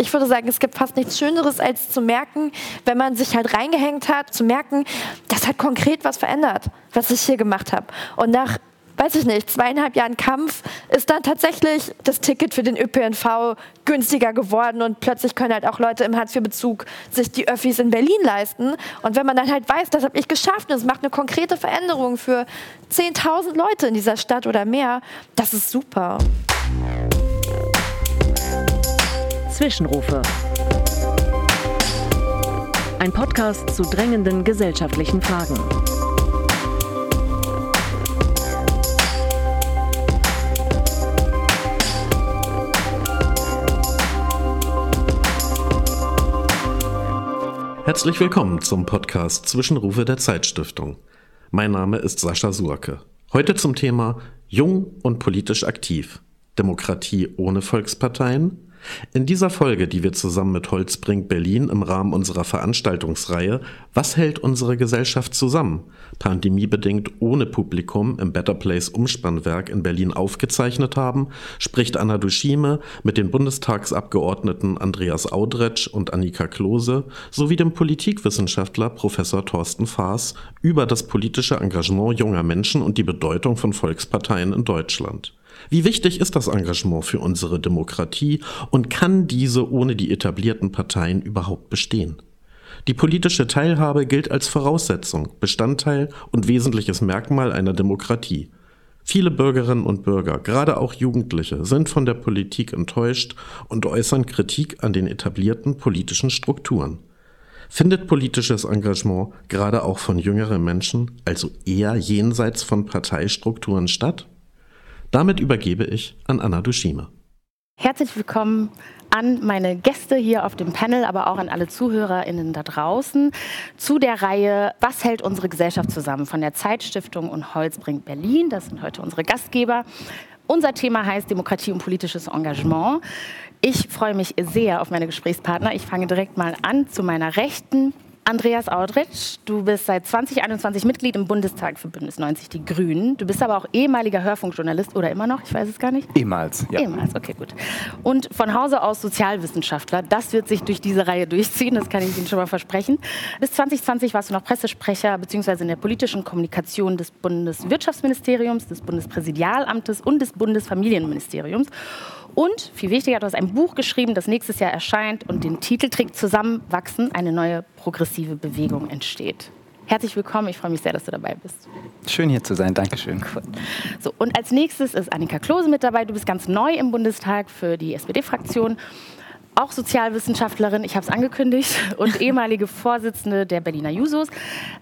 ich würde sagen, es gibt fast nichts Schöneres, als zu merken, wenn man sich halt reingehängt hat, zu merken, das hat konkret was verändert, was ich hier gemacht habe. Und nach weiß ich nicht, zweieinhalb Jahren Kampf ist dann tatsächlich das Ticket für den ÖPNV günstiger geworden und plötzlich können halt auch Leute im Hartz-IV-Bezug sich die Öffis in Berlin leisten. Und wenn man dann halt weiß, das habe ich geschafft und es macht eine konkrete Veränderung für 10.000 Leute in dieser Stadt oder mehr, das ist super. Zwischenrufe. Ein Podcast zu drängenden gesellschaftlichen Fragen. Herzlich willkommen zum Podcast Zwischenrufe der Zeitstiftung. Mein Name ist Sascha Surke. Heute zum Thema Jung und politisch aktiv. Demokratie ohne Volksparteien? In dieser Folge, die wir zusammen mit Holzbrink Berlin im Rahmen unserer Veranstaltungsreihe Was hält unsere Gesellschaft zusammen? pandemiebedingt ohne Publikum im Better Place Umspannwerk in Berlin aufgezeichnet haben, spricht Anna Duschime mit den Bundestagsabgeordneten Andreas Audretsch und Annika Klose sowie dem Politikwissenschaftler Professor Thorsten Faas über das politische Engagement junger Menschen und die Bedeutung von Volksparteien in Deutschland. Wie wichtig ist das Engagement für unsere Demokratie und kann diese ohne die etablierten Parteien überhaupt bestehen? Die politische Teilhabe gilt als Voraussetzung, Bestandteil und wesentliches Merkmal einer Demokratie. Viele Bürgerinnen und Bürger, gerade auch Jugendliche, sind von der Politik enttäuscht und äußern Kritik an den etablierten politischen Strukturen. Findet politisches Engagement gerade auch von jüngeren Menschen also eher jenseits von Parteistrukturen statt? Damit übergebe ich an Anna Dushima. Herzlich willkommen an meine Gäste hier auf dem Panel, aber auch an alle ZuhörerInnen da draußen zu der Reihe Was hält unsere Gesellschaft zusammen von der Zeitstiftung und Holzbring Berlin. Das sind heute unsere Gastgeber. Unser Thema heißt Demokratie und politisches Engagement. Ich freue mich sehr auf meine Gesprächspartner. Ich fange direkt mal an zu meiner Rechten. Andreas Audritsch, du bist seit 2021 Mitglied im Bundestag für Bündnis 90 Die Grünen. Du bist aber auch ehemaliger Hörfunkjournalist oder immer noch, ich weiß es gar nicht. Ehemals, ja. Ehemals, okay, gut. Und von Hause aus Sozialwissenschaftler. Das wird sich durch diese Reihe durchziehen, das kann ich Ihnen schon mal versprechen. Bis 2020 warst du noch Pressesprecher bzw. in der politischen Kommunikation des Bundeswirtschaftsministeriums, des Bundespräsidialamtes und des Bundesfamilienministeriums. Und viel wichtiger, du hast ein Buch geschrieben, das nächstes Jahr erscheint und den Titel trägt Zusammenwachsen, eine neue progressive Bewegung entsteht. Herzlich willkommen, ich freue mich sehr, dass du dabei bist. Schön hier zu sein, danke schön. Cool. So, und als nächstes ist Annika Klose mit dabei. Du bist ganz neu im Bundestag für die SPD-Fraktion auch Sozialwissenschaftlerin, ich habe es angekündigt, und ehemalige Vorsitzende der Berliner Jusos.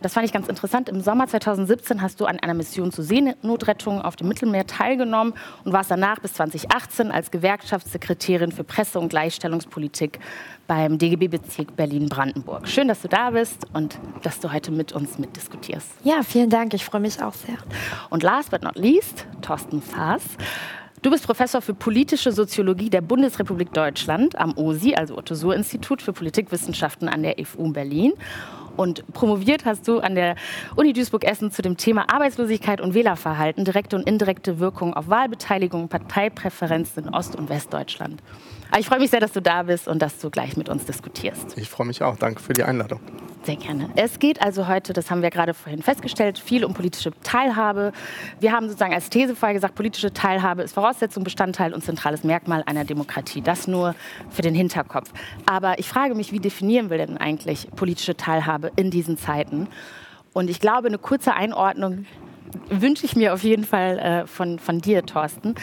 Das fand ich ganz interessant. Im Sommer 2017 hast du an einer Mission zur Seenotrettung auf dem Mittelmeer teilgenommen und warst danach bis 2018 als Gewerkschaftssekretärin für Presse- und Gleichstellungspolitik beim DGB-Bezirk Berlin-Brandenburg. Schön, dass du da bist und dass du heute mit uns mitdiskutierst. Ja, vielen Dank. Ich freue mich auch sehr. Und last but not least, Thorsten Faas. Du bist Professor für politische Soziologie der Bundesrepublik Deutschland am OSI, also Otto-Suhr-Institut für Politikwissenschaften an der FU Berlin. Und promoviert hast du an der Uni Duisburg-Essen zu dem Thema Arbeitslosigkeit und Wählerverhalten, direkte und indirekte Wirkung auf Wahlbeteiligung und Parteipräferenzen in Ost- und Westdeutschland. Aber ich freue mich sehr, dass du da bist und dass du gleich mit uns diskutierst. Ich freue mich auch. Danke für die Einladung. Sehr gerne. Es geht also heute, das haben wir gerade vorhin festgestellt, viel um politische Teilhabe. Wir haben sozusagen als These vorher gesagt, politische Teilhabe ist Voraussetzung, Bestandteil und zentrales Merkmal einer Demokratie. Das nur für den Hinterkopf. Aber ich frage mich, wie definieren wir denn eigentlich politische Teilhabe in diesen Zeiten? Und ich glaube, eine kurze Einordnung wünsche ich mir auf jeden Fall äh, von, von dir, Thorsten.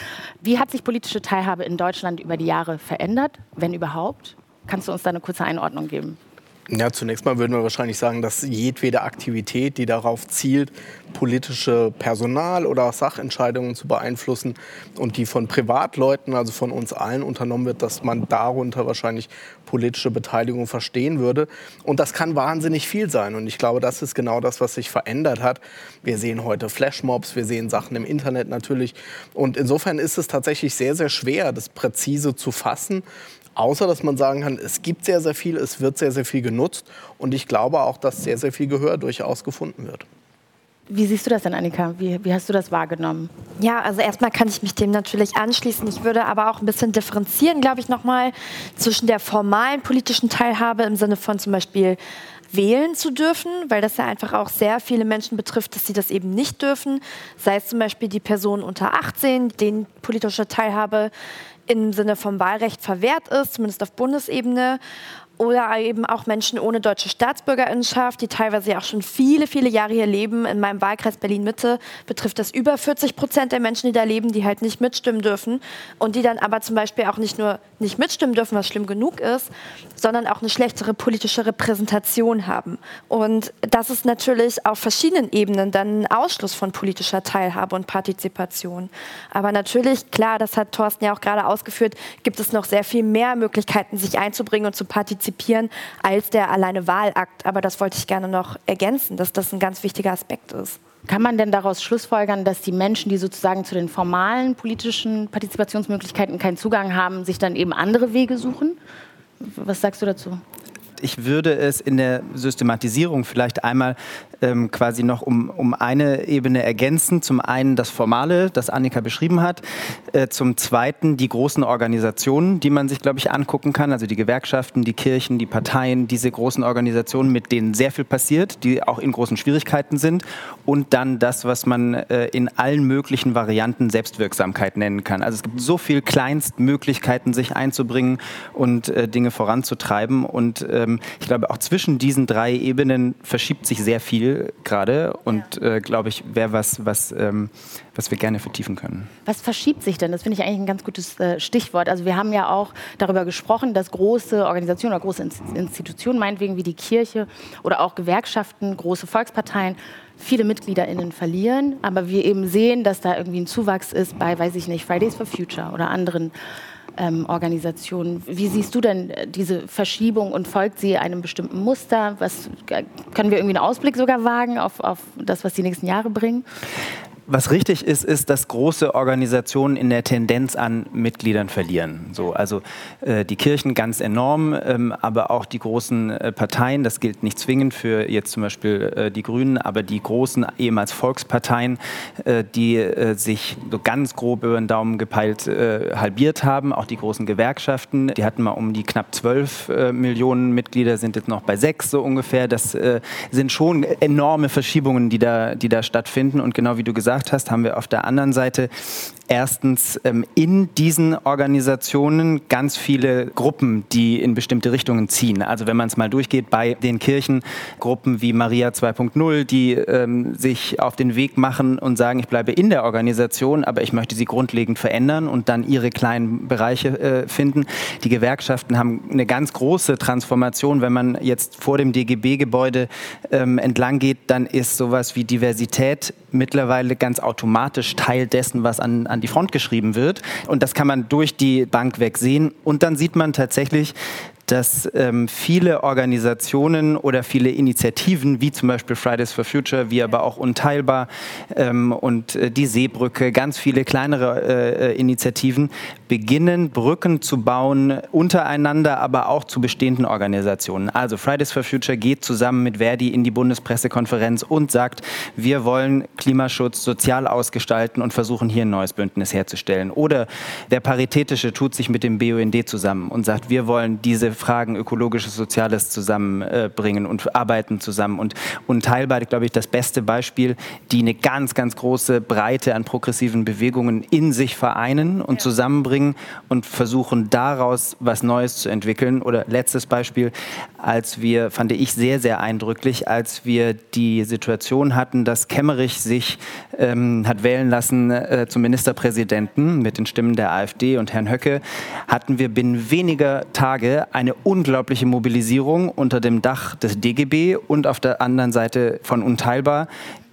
Wie hat sich politische Teilhabe in Deutschland über die Jahre verändert, wenn überhaupt? Kannst du uns da eine kurze Einordnung geben? Ja, zunächst mal würden wir wahrscheinlich sagen, dass jedwede Aktivität, die darauf zielt, politische Personal- oder Sachentscheidungen zu beeinflussen und die von Privatleuten, also von uns allen unternommen wird, dass man darunter wahrscheinlich politische Beteiligung verstehen würde. Und das kann wahnsinnig viel sein. Und ich glaube, das ist genau das, was sich verändert hat. Wir sehen heute Flashmobs, wir sehen Sachen im Internet natürlich. Und insofern ist es tatsächlich sehr, sehr schwer, das präzise zu fassen. Außer dass man sagen kann, es gibt sehr, sehr viel, es wird sehr, sehr viel genutzt und ich glaube auch, dass sehr, sehr viel Gehör durchaus gefunden wird. Wie siehst du das denn, Annika? Wie, wie hast du das wahrgenommen? Ja, also erstmal kann ich mich dem natürlich anschließen. Ich würde aber auch ein bisschen differenzieren, glaube ich, nochmal zwischen der formalen politischen Teilhabe im Sinne von zum Beispiel wählen zu dürfen, weil das ja einfach auch sehr viele Menschen betrifft, dass sie das eben nicht dürfen. Sei es zum Beispiel die Personen unter 18, denen politische Teilhabe im Sinne vom Wahlrecht verwehrt ist, zumindest auf Bundesebene oder eben auch Menschen ohne deutsche Staatsbürgerinnenschaft, die teilweise auch schon viele, viele Jahre hier leben. In meinem Wahlkreis Berlin-Mitte betrifft das über 40 Prozent der Menschen, die da leben, die halt nicht mitstimmen dürfen und die dann aber zum Beispiel auch nicht nur nicht mitstimmen dürfen, was schlimm genug ist, sondern auch eine schlechtere politische Repräsentation haben. Und das ist natürlich auf verschiedenen Ebenen dann ein Ausschluss von politischer Teilhabe und Partizipation. Aber natürlich, klar, das hat Thorsten ja auch gerade ausgeführt, gibt es noch sehr viel mehr Möglichkeiten, sich einzubringen und zu partizipieren partizipieren als der alleine Wahlakt. Aber das wollte ich gerne noch ergänzen, dass das ein ganz wichtiger Aspekt ist. Kann man denn daraus schlussfolgern, dass die Menschen, die sozusagen zu den formalen politischen Partizipationsmöglichkeiten keinen Zugang haben, sich dann eben andere Wege suchen? Was sagst du dazu? Ich würde es in der Systematisierung vielleicht einmal ähm, quasi noch um, um eine Ebene ergänzen. Zum einen das Formale, das Annika beschrieben hat. Äh, zum zweiten die großen Organisationen, die man sich, glaube ich, angucken kann. Also die Gewerkschaften, die Kirchen, die Parteien, diese großen Organisationen, mit denen sehr viel passiert, die auch in großen Schwierigkeiten sind. Und dann das, was man äh, in allen möglichen Varianten Selbstwirksamkeit nennen kann. Also es gibt so viele Kleinstmöglichkeiten, sich einzubringen und äh, Dinge voranzutreiben. Und ähm, ich glaube, auch zwischen diesen drei Ebenen verschiebt sich sehr viel gerade und äh, glaube ich, wäre was, was, ähm, was wir gerne vertiefen können. Was verschiebt sich denn? Das finde ich eigentlich ein ganz gutes äh, Stichwort. Also wir haben ja auch darüber gesprochen, dass große Organisationen oder große Institutionen, meinetwegen wie die Kirche oder auch Gewerkschaften, große Volksparteien, viele MitgliederInnen verlieren, aber wir eben sehen, dass da irgendwie ein Zuwachs ist bei, weiß ich nicht, Fridays for Future oder anderen ähm, Organisationen. Wie siehst du denn äh, diese Verschiebung und folgt sie einem bestimmten Muster? Was, können wir irgendwie einen Ausblick sogar wagen auf, auf das, was die nächsten Jahre bringen? Was richtig ist, ist, dass große Organisationen in der Tendenz an Mitgliedern verlieren. So, also äh, die Kirchen ganz enorm, ähm, aber auch die großen äh, Parteien, das gilt nicht zwingend für jetzt zum Beispiel äh, die Grünen, aber die großen ehemals Volksparteien, äh, die äh, sich so ganz grob über den Daumen gepeilt äh, halbiert haben, auch die großen Gewerkschaften, die hatten mal um die knapp 12 Millionen Mitglieder, sind jetzt noch bei sechs so ungefähr. Das sind schon enorme Verschiebungen, die da, die da stattfinden und genau wie du gesagt gesagt hast, haben wir auf der anderen Seite erstens ähm, in diesen Organisationen ganz viele Gruppen, die in bestimmte Richtungen ziehen. Also wenn man es mal durchgeht bei den Kirchen, Gruppen wie Maria 2.0, die ähm, sich auf den Weg machen und sagen, ich bleibe in der Organisation, aber ich möchte sie grundlegend verändern und dann ihre kleinen Bereiche äh, finden. Die Gewerkschaften haben eine ganz große Transformation. Wenn man jetzt vor dem DGB-Gebäude ähm, entlang geht, dann ist sowas wie Diversität mittlerweile ganz automatisch Teil dessen, was an, an die Front geschrieben wird. Und das kann man durch die Bank weg. Und dann sieht man tatsächlich, dass ähm, viele Organisationen oder viele Initiativen, wie zum Beispiel Fridays for Future, wie aber auch Unteilbar ähm, und äh, die Seebrücke, ganz viele kleinere äh, Initiativen, beginnen, Brücken zu bauen untereinander, aber auch zu bestehenden Organisationen. Also Fridays for Future geht zusammen mit Verdi in die Bundespressekonferenz und sagt, wir wollen Klimaschutz sozial ausgestalten und versuchen hier ein neues Bündnis herzustellen. Oder der Paritätische tut sich mit dem BUND zusammen und sagt, wir wollen diese Fragen ökologisches, soziales zusammenbringen und arbeiten zusammen. Und unteilbar, glaube ich, das beste Beispiel, die eine ganz, ganz große Breite an progressiven Bewegungen in sich vereinen und zusammenbringen und versuchen daraus was Neues zu entwickeln. Oder letztes Beispiel, als wir, fand ich sehr, sehr eindrücklich, als wir die Situation hatten, dass Kemmerich sich ähm, hat wählen lassen äh, zum Ministerpräsidenten mit den Stimmen der AfD und Herrn Höcke, hatten wir binnen weniger Tage ein eine unglaubliche Mobilisierung unter dem Dach des DGB und auf der anderen Seite von Unteilbar,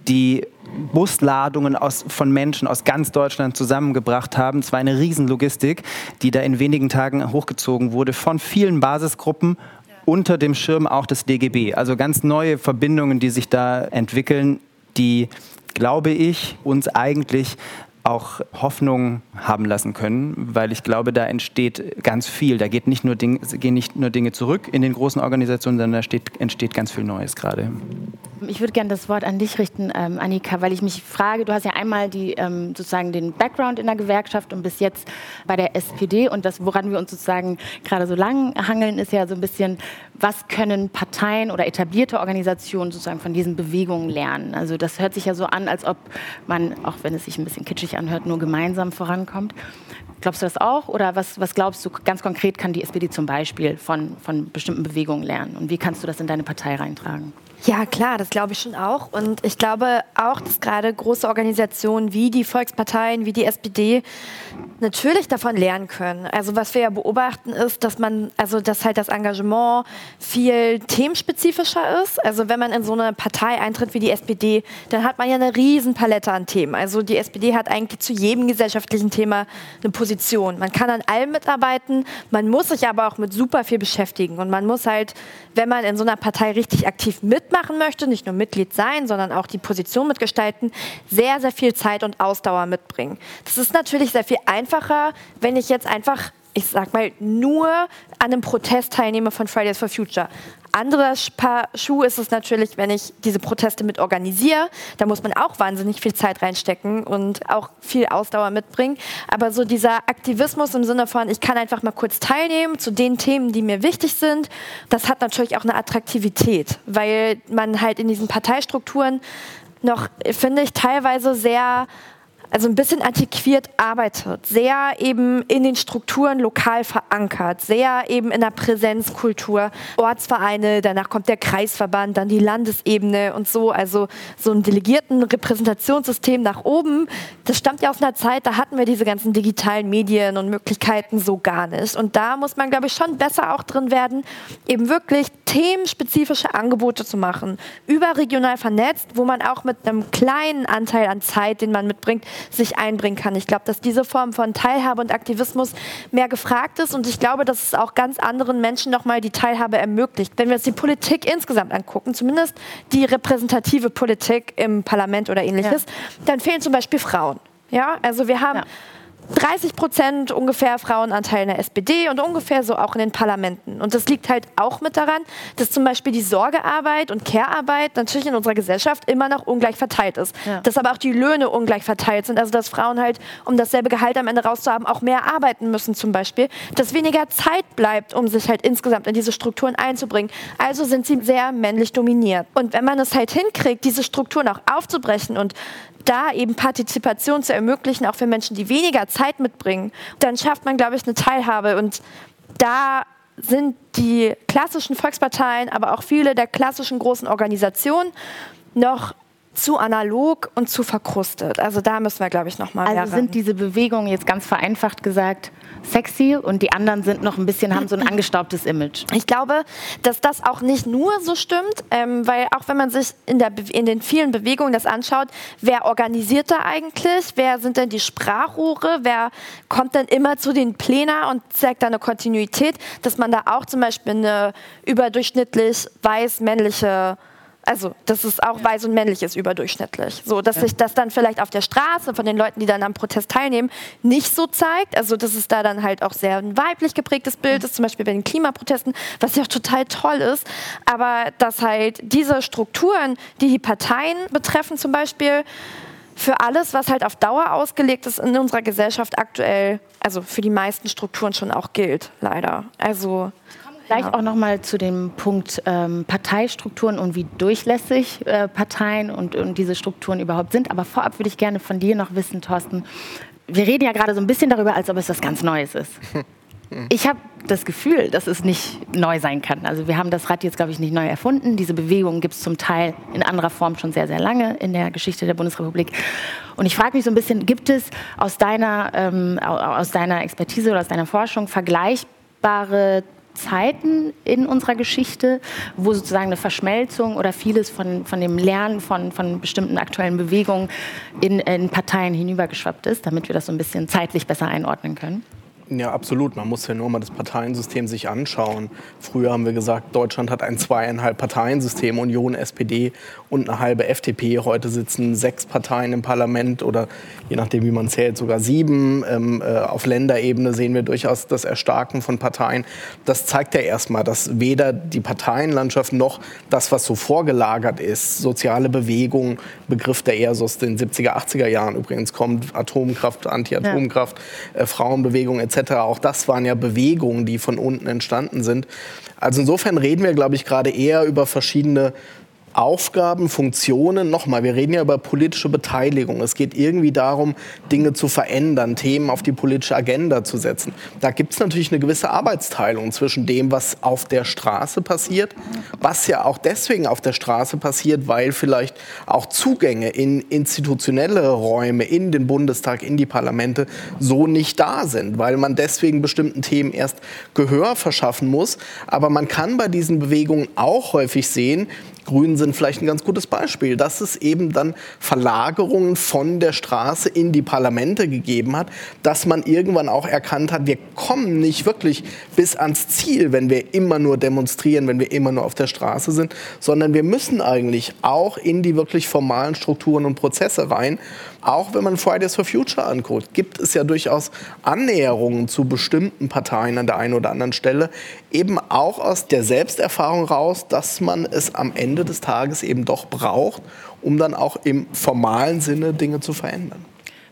die Busladungen aus, von Menschen aus ganz Deutschland zusammengebracht haben. Es war eine Riesenlogistik, die da in wenigen Tagen hochgezogen wurde von vielen Basisgruppen unter dem Schirm auch des DGB. Also ganz neue Verbindungen, die sich da entwickeln, die, glaube ich, uns eigentlich auch Hoffnung haben lassen können, weil ich glaube, da entsteht ganz viel. Da geht nicht nur Ding, gehen nicht nur Dinge zurück in den großen Organisationen, sondern da steht, entsteht ganz viel Neues gerade. Ich würde gerne das Wort an dich richten, ähm, Annika, weil ich mich frage, du hast ja einmal die, ähm, sozusagen den Background in der Gewerkschaft und bis jetzt bei der SPD und das, woran wir uns sozusagen gerade so lang hangeln, ist ja so ein bisschen, was können Parteien oder etablierte Organisationen sozusagen von diesen Bewegungen lernen? Also das hört sich ja so an, als ob man, auch wenn es sich ein bisschen kitschig anhört, nur gemeinsam vorankommt. Glaubst du das auch? Oder was, was glaubst du ganz konkret kann die SPD zum Beispiel von, von bestimmten Bewegungen lernen? Und wie kannst du das in deine Partei reintragen? Ja, klar, das glaube ich schon auch. Und ich glaube auch, dass gerade große Organisationen wie die Volksparteien, wie die SPD natürlich davon lernen können. Also was wir ja beobachten ist, dass man, also dass halt das Engagement viel themenspezifischer ist. Also wenn man in so eine Partei eintritt wie die SPD, dann hat man ja eine riesen Palette an Themen. Also die SPD hat eigentlich zu jedem gesellschaftlichen Thema eine Position. Man kann an allem mitarbeiten, man muss sich aber auch mit super viel beschäftigen. Und man muss halt, wenn man in so einer Partei richtig aktiv mitmacht, mitmachen möchte, nicht nur Mitglied sein, sondern auch die Position mitgestalten, sehr, sehr viel Zeit und Ausdauer mitbringen. Das ist natürlich sehr viel einfacher, wenn ich jetzt einfach ich sag mal, nur an einem Protest teilnehme von Fridays for Future. Anderer Paar Schuh ist es natürlich, wenn ich diese Proteste mit organisiere. Da muss man auch wahnsinnig viel Zeit reinstecken und auch viel Ausdauer mitbringen. Aber so dieser Aktivismus im Sinne von, ich kann einfach mal kurz teilnehmen zu den Themen, die mir wichtig sind, das hat natürlich auch eine Attraktivität, weil man halt in diesen Parteistrukturen noch, finde ich, teilweise sehr also ein bisschen antiquiert arbeitet, sehr eben in den Strukturen lokal verankert, sehr eben in der Präsenzkultur, Ortsvereine, danach kommt der Kreisverband, dann die Landesebene und so, also so ein delegierten Repräsentationssystem nach oben, das stammt ja aus einer Zeit, da hatten wir diese ganzen digitalen Medien und Möglichkeiten so gar nicht. Und da muss man, glaube ich, schon besser auch drin werden, eben wirklich themenspezifische Angebote zu machen, überregional vernetzt, wo man auch mit einem kleinen Anteil an Zeit, den man mitbringt, sich einbringen kann. Ich glaube, dass diese Form von Teilhabe und Aktivismus mehr gefragt ist und ich glaube, dass es auch ganz anderen Menschen nochmal die Teilhabe ermöglicht. Wenn wir uns die Politik insgesamt angucken, zumindest die repräsentative Politik im Parlament oder ähnliches, ja. dann fehlen zum Beispiel Frauen. Ja, also wir haben ja 30 Prozent ungefähr Frauenanteil in der SPD und ungefähr so auch in den Parlamenten. Und das liegt halt auch mit daran, dass zum Beispiel die Sorgearbeit und Care-Arbeit natürlich in unserer Gesellschaft immer noch ungleich verteilt ist. Ja. Dass aber auch die Löhne ungleich verteilt sind. Also dass Frauen halt, um dasselbe Gehalt am Ende rauszuhaben, auch mehr arbeiten müssen zum Beispiel. Dass weniger Zeit bleibt, um sich halt insgesamt in diese Strukturen einzubringen. Also sind sie sehr männlich dominiert. Und wenn man es halt hinkriegt, diese Strukturen auch aufzubrechen und da eben Partizipation zu ermöglichen, auch für Menschen, die weniger Zeit mitbringen, dann schafft man, glaube ich, eine Teilhabe. Und da sind die klassischen Volksparteien, aber auch viele der klassischen großen Organisationen noch zu analog und zu verkrustet. Also da müssen wir, glaube ich, noch mal Also sind diese Bewegungen jetzt ganz vereinfacht gesagt sexy und die anderen sind noch ein bisschen, haben so ein angestaubtes Image. Ich glaube, dass das auch nicht nur so stimmt, ähm, weil auch wenn man sich in, der, in den vielen Bewegungen das anschaut, wer organisiert da eigentlich, wer sind denn die Sprachrohre, wer kommt denn immer zu den Plänen und zeigt da eine Kontinuität, dass man da auch zum Beispiel eine überdurchschnittlich weiß-männliche also, das ist auch weiß und männlich ist überdurchschnittlich. So, dass ja. sich das dann vielleicht auf der Straße von den Leuten, die dann am Protest teilnehmen, nicht so zeigt. Also, dass es da dann halt auch sehr ein weiblich geprägtes Bild ist, zum Beispiel bei den Klimaprotesten, was ja auch total toll ist. Aber dass halt diese Strukturen, die die Parteien betreffen, zum Beispiel, für alles, was halt auf Dauer ausgelegt ist in unserer Gesellschaft aktuell, also für die meisten Strukturen schon auch gilt, leider. Also Vielleicht ja. auch noch mal zu dem Punkt ähm, Parteistrukturen und wie durchlässig äh, Parteien und, und diese Strukturen überhaupt sind. Aber vorab würde ich gerne von dir noch wissen, Thorsten. Wir reden ja gerade so ein bisschen darüber, als ob es was ganz Neues ist. Ich habe das Gefühl, dass es nicht neu sein kann. Also wir haben das Rad jetzt, glaube ich, nicht neu erfunden. Diese Bewegung gibt es zum Teil in anderer Form schon sehr, sehr lange in der Geschichte der Bundesrepublik. Und ich frage mich so ein bisschen, gibt es aus deiner, ähm, aus deiner Expertise oder aus deiner Forschung vergleichbare Zeiten in unserer Geschichte, wo sozusagen eine Verschmelzung oder vieles von, von dem Lernen von, von bestimmten aktuellen Bewegungen in, in Parteien hinübergeschwappt ist, damit wir das so ein bisschen zeitlich besser einordnen können? Ja, absolut. Man muss ja nur mal das Parteiensystem sich anschauen. Früher haben wir gesagt, Deutschland hat ein zweieinhalb Parteiensystem, Union, SPD und eine halbe FDP. Heute sitzen sechs Parteien im Parlament oder je nachdem, wie man zählt, sogar sieben. Ähm, äh, auf Länderebene sehen wir durchaus das Erstarken von Parteien. Das zeigt ja erstmal, dass weder die Parteienlandschaft noch das, was so vorgelagert ist, soziale Bewegung, Begriff, der eher so aus den 70er, 80er Jahren übrigens kommt, Atomkraft, Anti-Atomkraft, ja. äh, Frauenbewegung etc., auch das waren ja Bewegungen, die von unten entstanden sind. Also insofern reden wir, glaube ich, gerade eher über verschiedene Aufgaben, Funktionen, nochmal, wir reden ja über politische Beteiligung. Es geht irgendwie darum, Dinge zu verändern, Themen auf die politische Agenda zu setzen. Da gibt es natürlich eine gewisse Arbeitsteilung zwischen dem, was auf der Straße passiert, was ja auch deswegen auf der Straße passiert, weil vielleicht auch Zugänge in institutionelle Räume, in den Bundestag, in die Parlamente so nicht da sind, weil man deswegen bestimmten Themen erst Gehör verschaffen muss. Aber man kann bei diesen Bewegungen auch häufig sehen, Grünen sind vielleicht ein ganz gutes Beispiel, dass es eben dann Verlagerungen von der Straße in die Parlamente gegeben hat, dass man irgendwann auch erkannt hat, wir kommen nicht wirklich bis ans Ziel, wenn wir immer nur demonstrieren, wenn wir immer nur auf der Straße sind, sondern wir müssen eigentlich auch in die wirklich formalen Strukturen und Prozesse rein. Auch wenn man Fridays for Future anguckt, gibt es ja durchaus Annäherungen zu bestimmten Parteien an der einen oder anderen Stelle, eben auch aus der Selbsterfahrung raus, dass man es am Ende des Tages eben doch braucht, um dann auch im formalen Sinne Dinge zu verändern.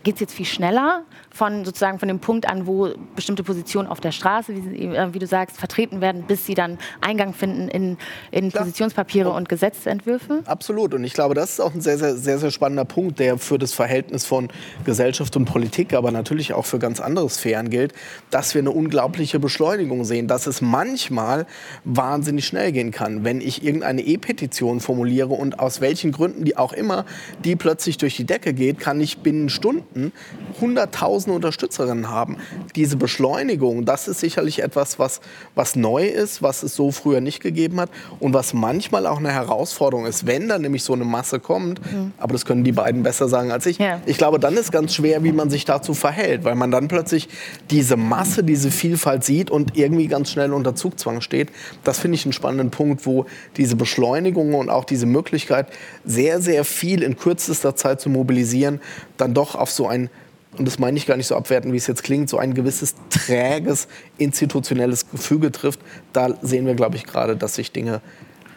Geht es jetzt viel schneller von sozusagen von dem Punkt an, wo bestimmte Positionen auf der Straße, wie, äh, wie du sagst, vertreten werden, bis sie dann Eingang finden in, in Positionspapiere und Gesetzentwürfe? Absolut. Und ich glaube, das ist auch ein sehr, sehr, sehr, sehr spannender Punkt, der für das Verhältnis von Gesellschaft und Politik, aber natürlich auch für ganz andere Sphären gilt, dass wir eine unglaubliche Beschleunigung sehen, dass es manchmal wahnsinnig schnell gehen kann, wenn ich irgendeine E-Petition formuliere und aus welchen Gründen die auch immer, die plötzlich durch die Decke geht, kann ich binnen Stunden 100.000 tausende Unterstützerinnen haben. Diese Beschleunigung, das ist sicherlich etwas, was, was neu ist, was es so früher nicht gegeben hat und was manchmal auch eine Herausforderung ist, wenn dann nämlich so eine Masse kommt. Mhm. Aber das können die beiden besser sagen als ich. Ja. Ich glaube, dann ist ganz schwer, wie man sich dazu verhält, weil man dann plötzlich diese Masse, diese Vielfalt sieht und irgendwie ganz schnell unter Zugzwang steht. Das finde ich einen spannenden Punkt, wo diese Beschleunigung und auch diese Möglichkeit, sehr, sehr viel in kürzester Zeit zu mobilisieren, dann doch auf so ein und das meine ich gar nicht so abwerten, wie es jetzt klingt, so ein gewisses träges institutionelles Gefüge trifft, da sehen wir, glaube ich, gerade, dass sich Dinge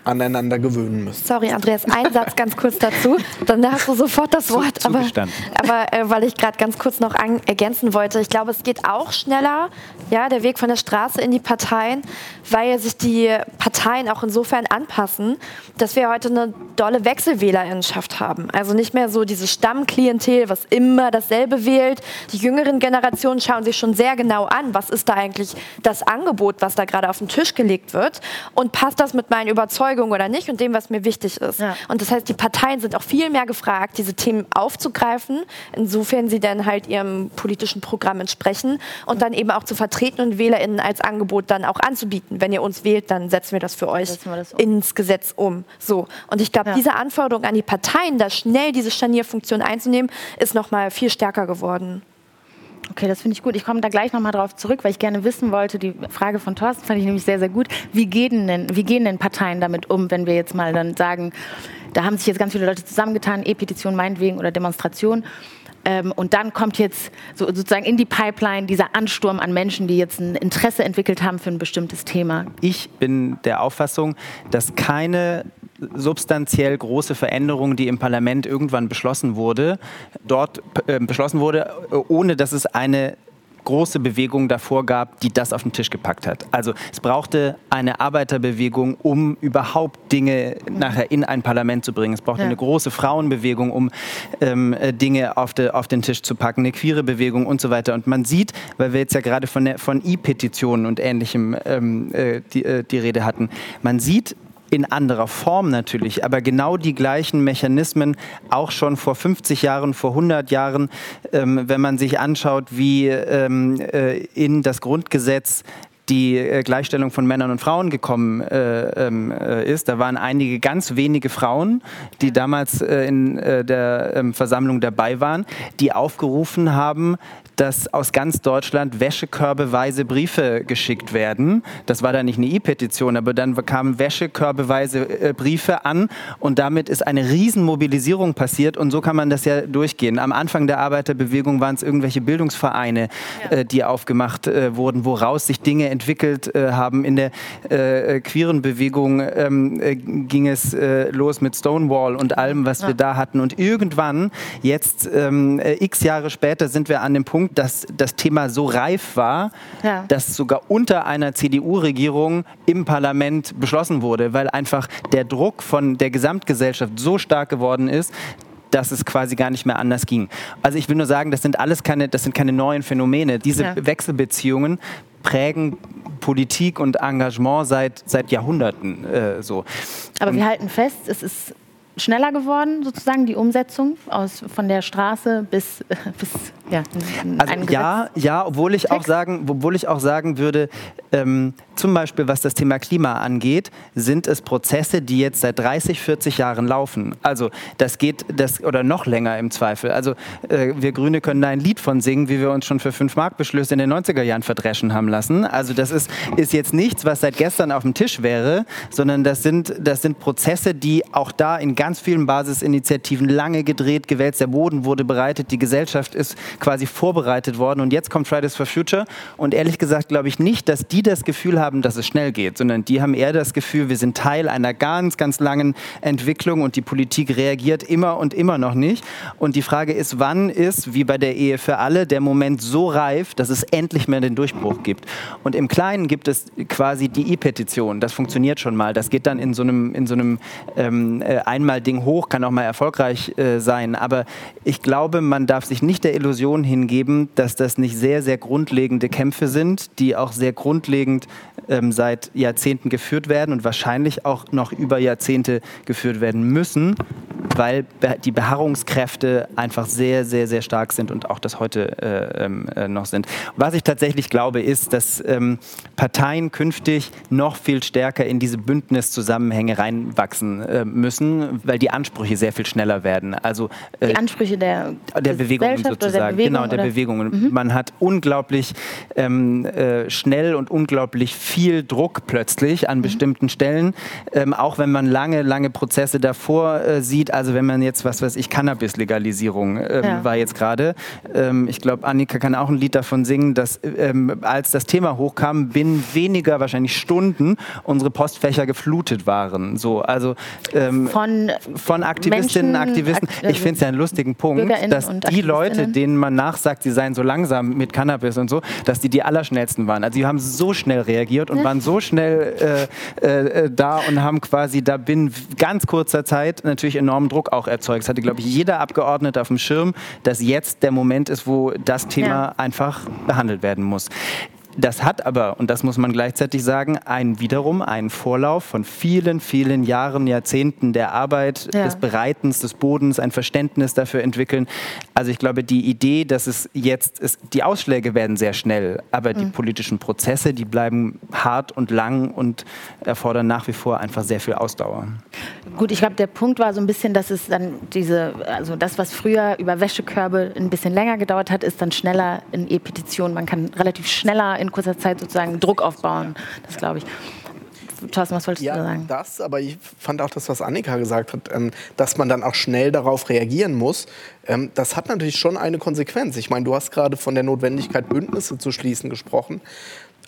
aneinander gewöhnen müssen. Sorry, Andreas, ein Satz ganz kurz dazu. Dann hast du sofort das Wort. Zu, aber aber äh, weil ich gerade ganz kurz noch an, ergänzen wollte, ich glaube, es geht auch schneller, ja, der Weg von der Straße in die Parteien, weil sich die Parteien auch insofern anpassen, dass wir heute eine dolle Wechselwählerinschaft haben. Also nicht mehr so dieses Stammklientel, was immer dasselbe wählt. Die jüngeren Generationen schauen sich schon sehr genau an, was ist da eigentlich das Angebot, was da gerade auf den Tisch gelegt wird und passt das mit meinen Überzeugungen Überzeugung oder nicht und dem, was mir wichtig ist. Ja. Und das heißt, die Parteien sind auch viel mehr gefragt, diese Themen aufzugreifen, insofern sie dann halt ihrem politischen Programm entsprechen und dann eben auch zu vertreten und WählerInnen als Angebot dann auch anzubieten. Wenn ihr uns wählt, dann setzen wir das für euch das um. ins Gesetz um. So. Und ich glaube, ja. diese Anforderung an die Parteien, da schnell diese Scharnierfunktion einzunehmen, ist noch mal viel stärker geworden. Okay, das finde ich gut. Ich komme da gleich nochmal drauf zurück, weil ich gerne wissen wollte, die Frage von Thorsten fand ich nämlich sehr, sehr gut. Wie gehen denn, wie gehen denn Parteien damit um, wenn wir jetzt mal dann sagen, da haben sich jetzt ganz viele Leute zusammengetan, E-Petition meinetwegen oder Demonstration. Ähm, und dann kommt jetzt so, sozusagen in die Pipeline dieser Ansturm an Menschen, die jetzt ein Interesse entwickelt haben für ein bestimmtes Thema. Ich bin der Auffassung, dass keine substanziell große Veränderung, die im Parlament irgendwann beschlossen wurde, dort äh, beschlossen wurde, ohne dass es eine große Bewegung davor gab, die das auf den Tisch gepackt hat. Also es brauchte eine Arbeiterbewegung, um überhaupt Dinge nachher in ein Parlament zu bringen. Es brauchte ja. eine große Frauenbewegung, um ähm, äh, Dinge auf, de, auf, den Tisch zu packen, eine queere Bewegung und so weiter. Und man sieht, weil wir jetzt ja gerade von, von E-Petitionen und Ähnlichem ähm, äh, die, äh, die Rede hatten, man sieht, in anderer Form natürlich, aber genau die gleichen Mechanismen auch schon vor 50 Jahren, vor 100 Jahren, ähm, wenn man sich anschaut, wie ähm, äh, in das Grundgesetz die äh, Gleichstellung von Männern und Frauen gekommen äh, ähm, äh, ist. Da waren einige ganz wenige Frauen, die damals äh, in äh, der ähm, Versammlung dabei waren, die aufgerufen haben, dass aus ganz Deutschland wäschekörbeweise Briefe geschickt werden. Das war dann nicht eine E-Petition, aber dann kamen wäschekörbeweise äh, Briefe an und damit ist eine Riesenmobilisierung passiert und so kann man das ja durchgehen. Am Anfang der Arbeiterbewegung waren es irgendwelche Bildungsvereine, ja. äh, die aufgemacht äh, wurden, woraus sich Dinge entwickelt haben. In der queeren Bewegung ähm, äh, ging es los mit Stonewall und allem, was wir da hatten. Und irgendwann, jetzt ähm, x Jahre später, sind wir an dem Punkt, dass das Thema so reif war, ja. dass sogar unter einer CDU-Regierung im Parlament beschlossen wurde, weil einfach der Druck von der Gesamtgesellschaft so stark geworden ist, dass es quasi gar nicht mehr anders ging. Also ich will nur sagen, das sind alles keine, das sind keine neuen Phänomene. Diese ja. Wechselbeziehungen prägen Politik und Engagement seit, seit Jahrhunderten äh, so. Aber wir halten fest, es ist schneller geworden, sozusagen, die Umsetzung aus, von der Straße bis, bis ja, also ja, ja, obwohl ich auch sagen, obwohl ich auch sagen würde, ähm, zum Beispiel was das Thema Klima angeht, sind es Prozesse, die jetzt seit 30, 40 Jahren laufen. Also das geht, das oder noch länger im Zweifel. Also äh, wir Grüne können da ein Lied von singen, wie wir uns schon für 5 Mark Beschlüsse in den 90er Jahren verdreschen haben lassen. Also das ist, ist jetzt nichts, was seit gestern auf dem Tisch wäre, sondern das sind, das sind Prozesse, die auch da in ganz vielen Basisinitiativen lange gedreht, gewälzt, der Boden wurde bereitet, die Gesellschaft ist quasi vorbereitet worden. Und jetzt kommt Fridays for Future. Und ehrlich gesagt glaube ich nicht, dass die das Gefühl haben, dass es schnell geht, sondern die haben eher das Gefühl, wir sind Teil einer ganz, ganz langen Entwicklung und die Politik reagiert immer und immer noch nicht. Und die Frage ist, wann ist, wie bei der Ehe für alle, der Moment so reif, dass es endlich mehr den Durchbruch gibt. Und im Kleinen gibt es quasi die E-Petition, das funktioniert schon mal, das geht dann in so einem, in so einem ähm, äh, Einmal-Ding hoch, kann auch mal erfolgreich äh, sein, aber ich glaube, man darf sich nicht der Illusion Illusion hingeben, dass das nicht sehr, sehr grundlegende Kämpfe sind, die auch sehr grundlegend ähm, seit Jahrzehnten geführt werden und wahrscheinlich auch noch über Jahrzehnte geführt werden müssen, weil die Beharrungskräfte einfach sehr, sehr, sehr stark sind und auch das heute äh, ähm, äh, noch sind. Was ich tatsächlich glaube, ist, dass ähm, Parteien künftig noch viel stärker in diese Bündniszusammenhänge reinwachsen äh, müssen, weil die Ansprüche sehr viel schneller werden. Also äh, die Ansprüche der, der Bewegungen sozusagen. Bewegung, genau, der oder? Bewegungen. Mhm. Man hat unglaublich ähm, äh, schnell und unglaublich viel Druck plötzlich an mhm. bestimmten Stellen, ähm, auch wenn man lange, lange Prozesse davor äh, sieht. Also wenn man jetzt, was weiß ich, Cannabis-Legalisierung ähm, ja. war jetzt gerade. Ähm, ich glaube, Annika kann auch ein Lied davon singen, dass ähm, als das Thema hochkam, binnen weniger wahrscheinlich Stunden unsere Postfächer geflutet waren. So, also ähm, von, von Aktivistinnen, Menschen, Aktivisten. Ich finde es ja einen lustigen Punkt, dass die Leute, denen man nachsagt, sie seien so langsam mit Cannabis und so, dass die die allerschnellsten waren. Also die haben so schnell reagiert und waren so schnell äh, äh, da und haben quasi da binnen ganz kurzer Zeit natürlich enormen Druck auch erzeugt. Es hatte, glaube ich, jeder Abgeordnete auf dem Schirm, dass jetzt der Moment ist, wo das Thema ja. einfach behandelt werden muss. Das hat aber, und das muss man gleichzeitig sagen, einen wiederum einen Vorlauf von vielen, vielen Jahren, Jahrzehnten der Arbeit, ja. des Bereitens des Bodens, ein Verständnis dafür entwickeln. Also ich glaube, die Idee, dass es jetzt, ist, die Ausschläge werden sehr schnell, aber mhm. die politischen Prozesse, die bleiben hart und lang und erfordern nach wie vor einfach sehr viel Ausdauer. Gut, ich glaube, der Punkt war so ein bisschen, dass es dann diese, also das, was früher über Wäschekörbe ein bisschen länger gedauert hat, ist dann schneller in E-Petitionen. Man kann relativ schneller in kurzer Zeit sozusagen Druck aufbauen. Das glaube ich. Thorsten, was wolltest ja, du sagen? Das, aber ich fand auch das, was Annika gesagt hat, ähm, dass man dann auch schnell darauf reagieren muss. Ähm, das hat natürlich schon eine Konsequenz. Ich meine, du hast gerade von der Notwendigkeit, Bündnisse zu schließen, gesprochen.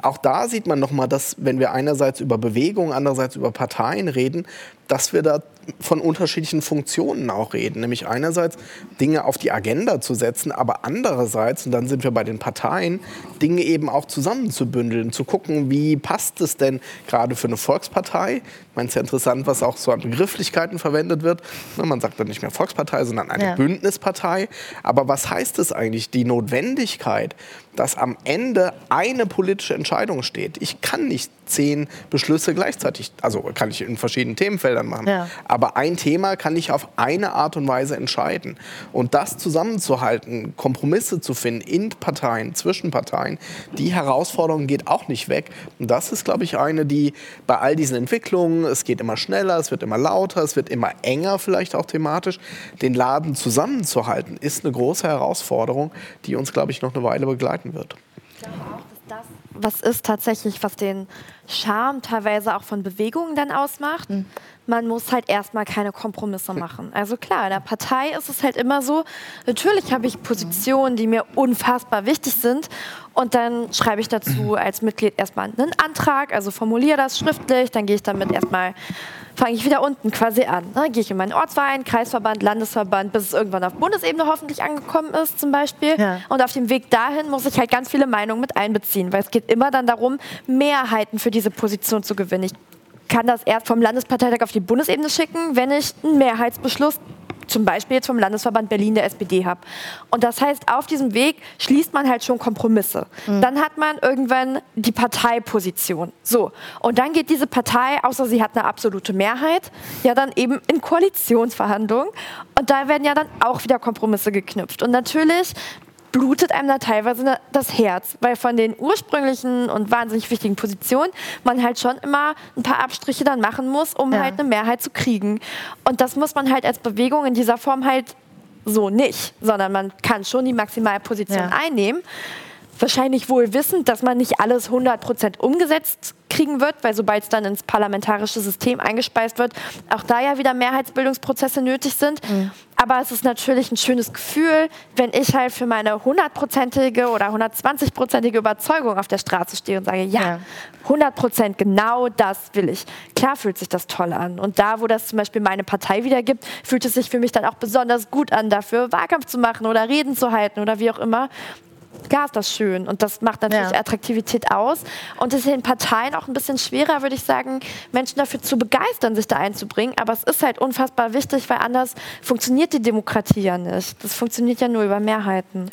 Auch da sieht man nochmal, dass wenn wir einerseits über Bewegungen, andererseits über Parteien reden, dass wir da von unterschiedlichen Funktionen auch reden. Nämlich einerseits Dinge auf die Agenda zu setzen, aber andererseits, und dann sind wir bei den Parteien, Dinge eben auch zusammenzubündeln, zu gucken, wie passt es denn gerade für eine Volkspartei. Ich meine, es ist ja interessant, was auch so an Begrifflichkeiten verwendet wird. Ne, man sagt dann nicht mehr Volkspartei, sondern eine ja. Bündnispartei. Aber was heißt es eigentlich, die Notwendigkeit, dass am Ende eine politische Entscheidung steht? Ich kann nicht zehn Beschlüsse gleichzeitig, also kann ich in verschiedenen Themenfeldern machen. Ja. Aber ein Thema kann ich auf eine Art und Weise entscheiden. Und das zusammenzuhalten, Kompromisse zu finden in Parteien, zwischen Parteien, die Herausforderung geht auch nicht weg. Und das ist, glaube ich, eine, die bei all diesen Entwicklungen, es geht immer schneller, es wird immer lauter, es wird immer enger vielleicht auch thematisch, den Laden zusammenzuhalten, ist eine große Herausforderung, die uns, glaube ich, noch eine Weile begleiten wird. Ich glaube auch, dass das was ist tatsächlich, was den Charme teilweise auch von Bewegungen dann ausmacht. Mhm. Man muss halt erstmal keine Kompromisse machen. Also klar, in der Partei ist es halt immer so, natürlich habe ich Positionen, die mir unfassbar wichtig sind und dann schreibe ich dazu als Mitglied erstmal einen Antrag, also formuliere das schriftlich, dann gehe ich damit erstmal fange ich wieder unten quasi an. Ne? Gehe ich in meinen Ortsverein, Kreisverband, Landesverband, bis es irgendwann auf Bundesebene hoffentlich angekommen ist zum Beispiel. Ja. Und auf dem Weg dahin muss ich halt ganz viele Meinungen mit einbeziehen, weil es geht immer dann darum, Mehrheiten für diese Position zu gewinnen. Ich kann das erst vom Landesparteitag auf die Bundesebene schicken, wenn ich einen Mehrheitsbeschluss zum Beispiel jetzt vom Landesverband Berlin der SPD habe. Und das heißt, auf diesem Weg schließt man halt schon Kompromisse. Mhm. Dann hat man irgendwann die Parteiposition. So. Und dann geht diese Partei, außer sie hat eine absolute Mehrheit, ja dann eben in Koalitionsverhandlungen. Und da werden ja dann auch wieder Kompromisse geknüpft. Und natürlich blutet einem da teilweise das Herz, weil von den ursprünglichen und wahnsinnig wichtigen Positionen man halt schon immer ein paar Abstriche dann machen muss, um ja. halt eine Mehrheit zu kriegen. Und das muss man halt als Bewegung in dieser Form halt so nicht, sondern man kann schon die Maximalposition ja. einnehmen wahrscheinlich wohl wissend, dass man nicht alles 100% umgesetzt kriegen wird, weil sobald es dann ins parlamentarische System eingespeist wird, auch da ja wieder Mehrheitsbildungsprozesse nötig sind. Mhm. Aber es ist natürlich ein schönes Gefühl, wenn ich halt für meine hundertprozentige oder 120-prozentige Überzeugung auf der Straße stehe und sage, ja, 100 Prozent, genau das will ich. Klar fühlt sich das toll an. Und da, wo das zum Beispiel meine Partei wiedergibt, fühlt es sich für mich dann auch besonders gut an, dafür Wahlkampf zu machen oder Reden zu halten oder wie auch immer klar ist das schön und das macht natürlich ja. Attraktivität aus. Und es ist in Parteien auch ein bisschen schwerer, würde ich sagen, Menschen dafür zu begeistern, sich da einzubringen. Aber es ist halt unfassbar wichtig, weil anders funktioniert die Demokratie ja nicht. Das funktioniert ja nur über Mehrheiten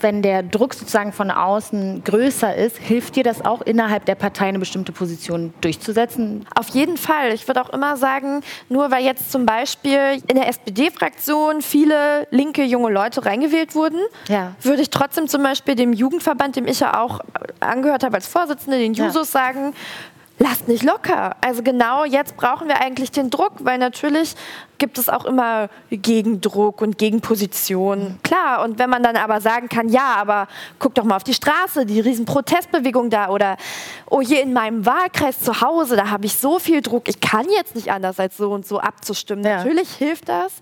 wenn der Druck sozusagen von außen größer ist, hilft dir das auch innerhalb der Partei eine bestimmte Position durchzusetzen? Auf jeden Fall. Ich würde auch immer sagen, nur weil jetzt zum Beispiel in der SPD-Fraktion viele linke junge Leute reingewählt wurden, ja. würde ich trotzdem zum Beispiel dem Jugendverband, dem ich ja auch angehört habe als Vorsitzende, den Jusos ja. sagen, lasst nicht locker. Also genau jetzt brauchen wir eigentlich den Druck, weil natürlich gibt es auch immer Gegendruck und Gegenpositionen. Klar, und wenn man dann aber sagen kann, ja, aber guck doch mal auf die Straße, die riesen Protestbewegung da oder oh hier in meinem Wahlkreis zu Hause, da habe ich so viel Druck, ich kann jetzt nicht anders als so und so abzustimmen. Ja. Natürlich hilft das,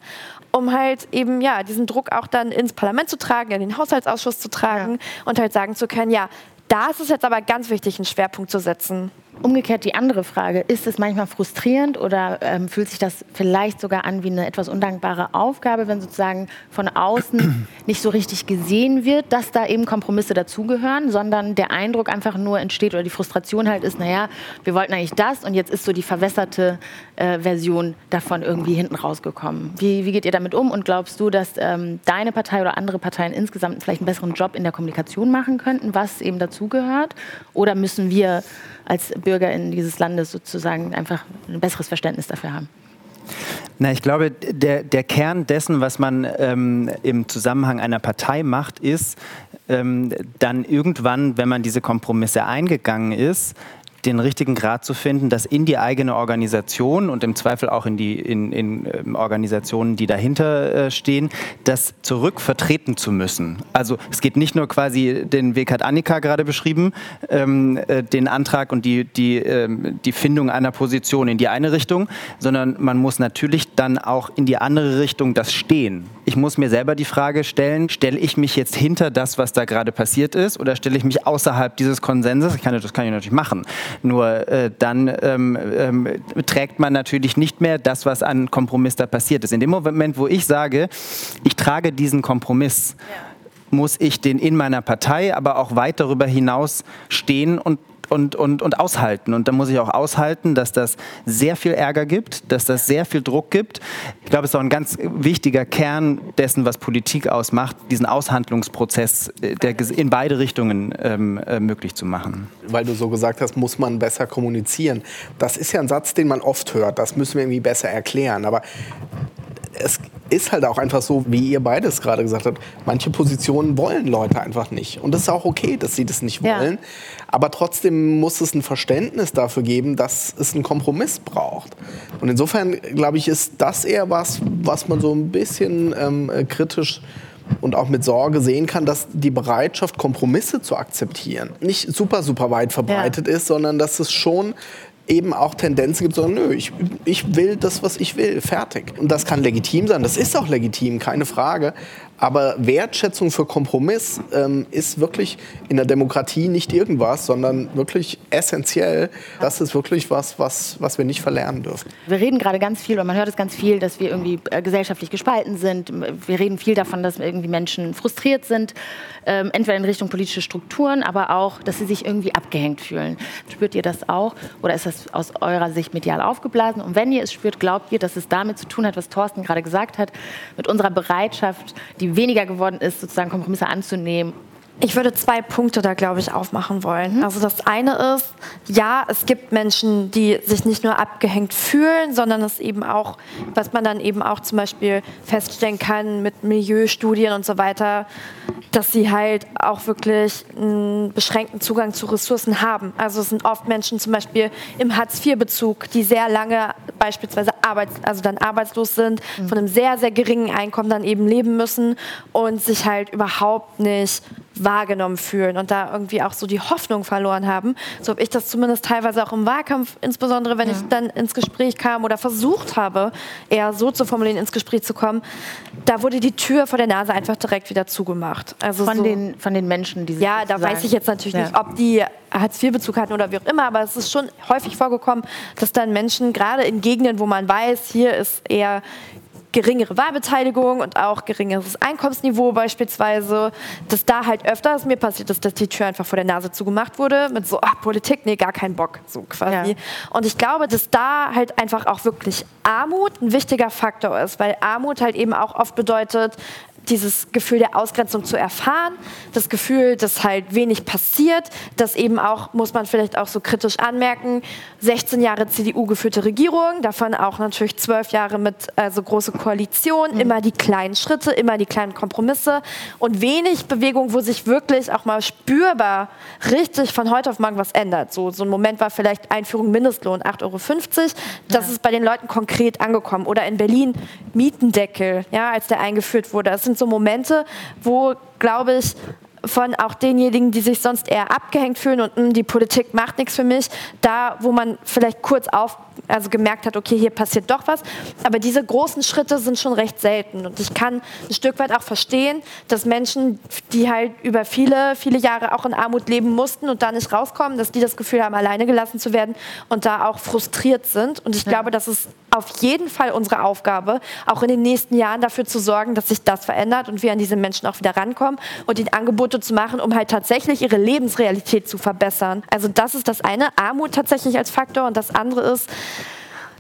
um halt eben ja diesen Druck auch dann ins Parlament zu tragen, in den Haushaltsausschuss zu tragen ja. und halt sagen zu können, ja, da ist es jetzt aber ganz wichtig, einen Schwerpunkt zu setzen. Umgekehrt die andere Frage, ist es manchmal frustrierend oder ähm, fühlt sich das vielleicht sogar an wie eine etwas undankbare Aufgabe, wenn sozusagen von außen nicht so richtig gesehen wird, dass da eben Kompromisse dazugehören, sondern der Eindruck einfach nur entsteht oder die Frustration halt ist, naja, wir wollten eigentlich das und jetzt ist so die verwässerte äh, Version davon irgendwie hinten rausgekommen. Wie, wie geht ihr damit um und glaubst du, dass ähm, deine Partei oder andere Parteien insgesamt vielleicht einen besseren Job in der Kommunikation machen könnten, was eben dazugehört? Oder müssen wir als BürgerInnen dieses Landes sozusagen einfach ein besseres Verständnis dafür haben. Na, ich glaube, der, der Kern dessen, was man ähm, im Zusammenhang einer Partei macht, ist, ähm, dann irgendwann, wenn man diese Kompromisse eingegangen ist, den richtigen Grad zu finden, das in die eigene Organisation und im Zweifel auch in die in, in ähm, Organisationen, die dahinter äh, stehen, das zurück vertreten zu müssen. Also es geht nicht nur quasi, den Weg hat Annika gerade beschrieben, ähm, äh, den Antrag und die, die, ähm, die Findung einer Position in die eine Richtung, sondern man muss natürlich dann auch in die andere Richtung das stehen. Ich muss mir selber die Frage stellen, stelle ich mich jetzt hinter das, was da gerade passiert ist, oder stelle ich mich außerhalb dieses Konsenses? Ich kann, das kann ich natürlich machen. Nur äh, dann ähm, ähm, trägt man natürlich nicht mehr das, was an Kompromiss da passiert ist. In dem Moment, wo ich sage, ich trage diesen Kompromiss, ja. muss ich den in meiner Partei, aber auch weit darüber hinaus stehen und und, und, und aushalten. Und da muss ich auch aushalten, dass das sehr viel Ärger gibt, dass das sehr viel Druck gibt. Ich glaube, es ist auch ein ganz wichtiger Kern dessen, was Politik ausmacht, diesen Aushandlungsprozess äh, der, in beide Richtungen ähm, äh, möglich zu machen. Weil du so gesagt hast, muss man besser kommunizieren. Das ist ja ein Satz, den man oft hört. Das müssen wir irgendwie besser erklären. Aber es ist halt auch einfach so, wie ihr beides gerade gesagt habt, manche Positionen wollen Leute einfach nicht. Und das ist auch okay, dass sie das nicht wollen. Ja. Aber trotzdem muss es ein Verständnis dafür geben, dass es einen Kompromiss braucht. Und insofern, glaube ich, ist das eher was, was man so ein bisschen ähm, kritisch und auch mit Sorge sehen kann, dass die Bereitschaft, Kompromisse zu akzeptieren, nicht super, super weit verbreitet ja. ist, sondern dass es schon eben auch Tendenzen gibt, sondern nö, ich, ich will das, was ich will, fertig. Und das kann legitim sein, das ist auch legitim, keine Frage. Aber Wertschätzung für Kompromiss ähm, ist wirklich in der Demokratie nicht irgendwas, sondern wirklich essentiell. Das ist wirklich was, was, was wir nicht verlernen dürfen. Wir reden gerade ganz viel, oder man hört es ganz viel, dass wir irgendwie äh, gesellschaftlich gespalten sind. Wir reden viel davon, dass irgendwie Menschen frustriert sind, ähm, entweder in Richtung politische Strukturen, aber auch, dass sie sich irgendwie abgehängt fühlen. Spürt ihr das auch? Oder ist das aus eurer Sicht medial aufgeblasen? Und wenn ihr es spürt, glaubt ihr, dass es damit zu tun hat, was Thorsten gerade gesagt hat, mit unserer Bereitschaft, die weniger geworden ist, sozusagen Kompromisse anzunehmen ich würde zwei Punkte da, glaube ich, aufmachen wollen. Mhm. Also das eine ist, ja, es gibt Menschen, die sich nicht nur abgehängt fühlen, sondern es eben auch, was man dann eben auch zum Beispiel feststellen kann mit Milieustudien und so weiter, dass sie halt auch wirklich einen beschränkten Zugang zu Ressourcen haben. Also es sind oft Menschen zum Beispiel im Hartz-IV-Bezug, die sehr lange beispielsweise arbeits also dann arbeitslos sind, mhm. von einem sehr, sehr geringen Einkommen dann eben leben müssen und sich halt überhaupt nicht wahrgenommen fühlen und da irgendwie auch so die Hoffnung verloren haben. So habe ich das zumindest teilweise auch im Wahlkampf, insbesondere wenn ja. ich dann ins Gespräch kam oder versucht habe, eher so zu formulieren, ins Gespräch zu kommen. Da wurde die Tür vor der Nase einfach direkt wieder zugemacht. Also von, so, den, von den Menschen, die Ja, da weiß ich jetzt natürlich ja. nicht, ob die Hartz-IV-Bezug hatten oder wie auch immer, aber es ist schon häufig vorgekommen, dass dann Menschen, gerade in Gegenden, wo man weiß, hier ist eher geringere Wahlbeteiligung und auch geringeres Einkommensniveau beispielsweise, dass da halt öfters mir passiert ist, dass die Tür einfach vor der Nase zugemacht wurde mit so, ach, Politik, nee, gar keinen Bock, so quasi. Ja. Und ich glaube, dass da halt einfach auch wirklich Armut ein wichtiger Faktor ist, weil Armut halt eben auch oft bedeutet, dieses Gefühl der Ausgrenzung zu erfahren, das Gefühl, dass halt wenig passiert, dass eben auch, muss man vielleicht auch so kritisch anmerken, 16 Jahre CDU-geführte Regierung, davon auch natürlich 12 Jahre mit also große Koalition, mhm. immer die kleinen Schritte, immer die kleinen Kompromisse und wenig Bewegung, wo sich wirklich auch mal spürbar richtig von heute auf morgen was ändert. So, so ein Moment war vielleicht Einführung Mindestlohn 8,50 Euro. Das ja. ist bei den Leuten konkret angekommen. Oder in Berlin Mietendeckel, ja, als der eingeführt wurde. Das sind sind so Momente, wo, glaube ich, von auch denjenigen, die sich sonst eher abgehängt fühlen und hm, die Politik macht nichts für mich, da, wo man vielleicht kurz auf, also gemerkt hat, okay, hier passiert doch was. Aber diese großen Schritte sind schon recht selten. Und ich kann ein Stück weit auch verstehen, dass Menschen, die halt über viele, viele Jahre auch in Armut leben mussten und da nicht rauskommen, dass die das Gefühl haben, alleine gelassen zu werden und da auch frustriert sind. Und ich ja. glaube, das ist auf jeden Fall unsere Aufgabe, auch in den nächsten Jahren dafür zu sorgen, dass sich das verändert und wir an diese Menschen auch wieder rankommen und ihnen Angebote zu machen, um halt tatsächlich ihre Lebensrealität zu verbessern. Also das ist das eine, Armut tatsächlich als Faktor und das andere ist,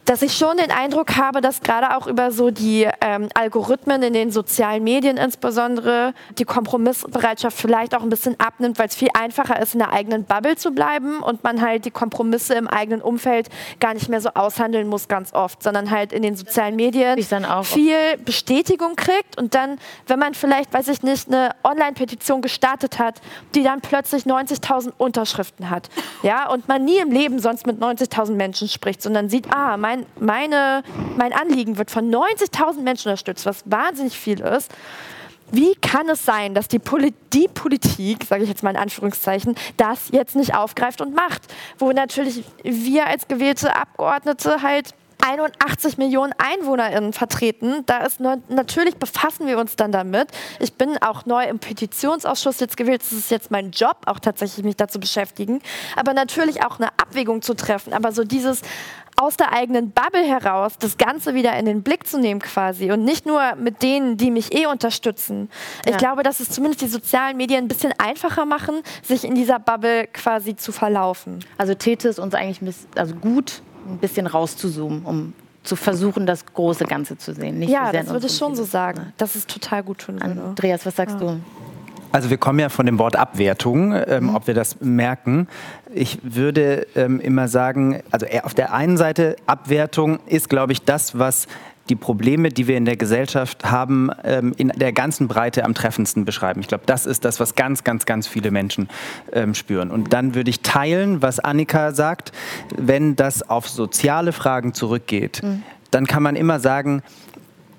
dass ich schon den Eindruck habe, dass gerade auch über so die ähm, Algorithmen in den sozialen Medien insbesondere die Kompromissbereitschaft vielleicht auch ein bisschen abnimmt, weil es viel einfacher ist, in der eigenen Bubble zu bleiben und man halt die Kompromisse im eigenen Umfeld gar nicht mehr so aushandeln muss ganz oft, sondern halt in den sozialen Medien viel Bestätigung kriegt und dann, wenn man vielleicht, weiß ich nicht, eine Online-Petition gestartet hat, die dann plötzlich 90.000 Unterschriften hat, ja, und man nie im Leben sonst mit 90.000 Menschen spricht, sondern sieht, ah, mein mein, meine, mein Anliegen wird von 90.000 Menschen unterstützt, was wahnsinnig viel ist. Wie kann es sein, dass die, Poli die Politik, sage ich jetzt mal in Anführungszeichen, das jetzt nicht aufgreift und macht? Wo natürlich wir als gewählte Abgeordnete halt 81 Millionen EinwohnerInnen vertreten. Da ist natürlich befassen wir uns dann damit. Ich bin auch neu im Petitionsausschuss jetzt gewählt. Das ist jetzt mein Job, auch tatsächlich mich dazu beschäftigen. Aber natürlich auch eine Abwägung zu treffen. Aber so dieses aus der eigenen Bubble heraus das Ganze wieder in den Blick zu nehmen quasi und nicht nur mit denen, die mich eh unterstützen. Ja. Ich glaube, dass es zumindest die sozialen Medien ein bisschen einfacher machen, sich in dieser Bubble quasi zu verlaufen. Also täte es uns eigentlich also gut, ein bisschen rauszuzoomen, um zu versuchen, das große Ganze zu sehen. Nicht ja, das würde ich schon so sagen. Das ist total gut tun würde. Andreas, was sagst ja. du? Also wir kommen ja von dem Wort Abwertung, ähm, mhm. ob wir das merken. Ich würde ähm, immer sagen, also auf der einen Seite Abwertung ist, glaube ich, das, was die Probleme, die wir in der Gesellschaft haben, ähm, in der ganzen Breite am treffendsten beschreiben. Ich glaube, das ist das, was ganz, ganz, ganz viele Menschen ähm, spüren. Und dann würde ich teilen, was Annika sagt, wenn das auf soziale Fragen zurückgeht, mhm. dann kann man immer sagen,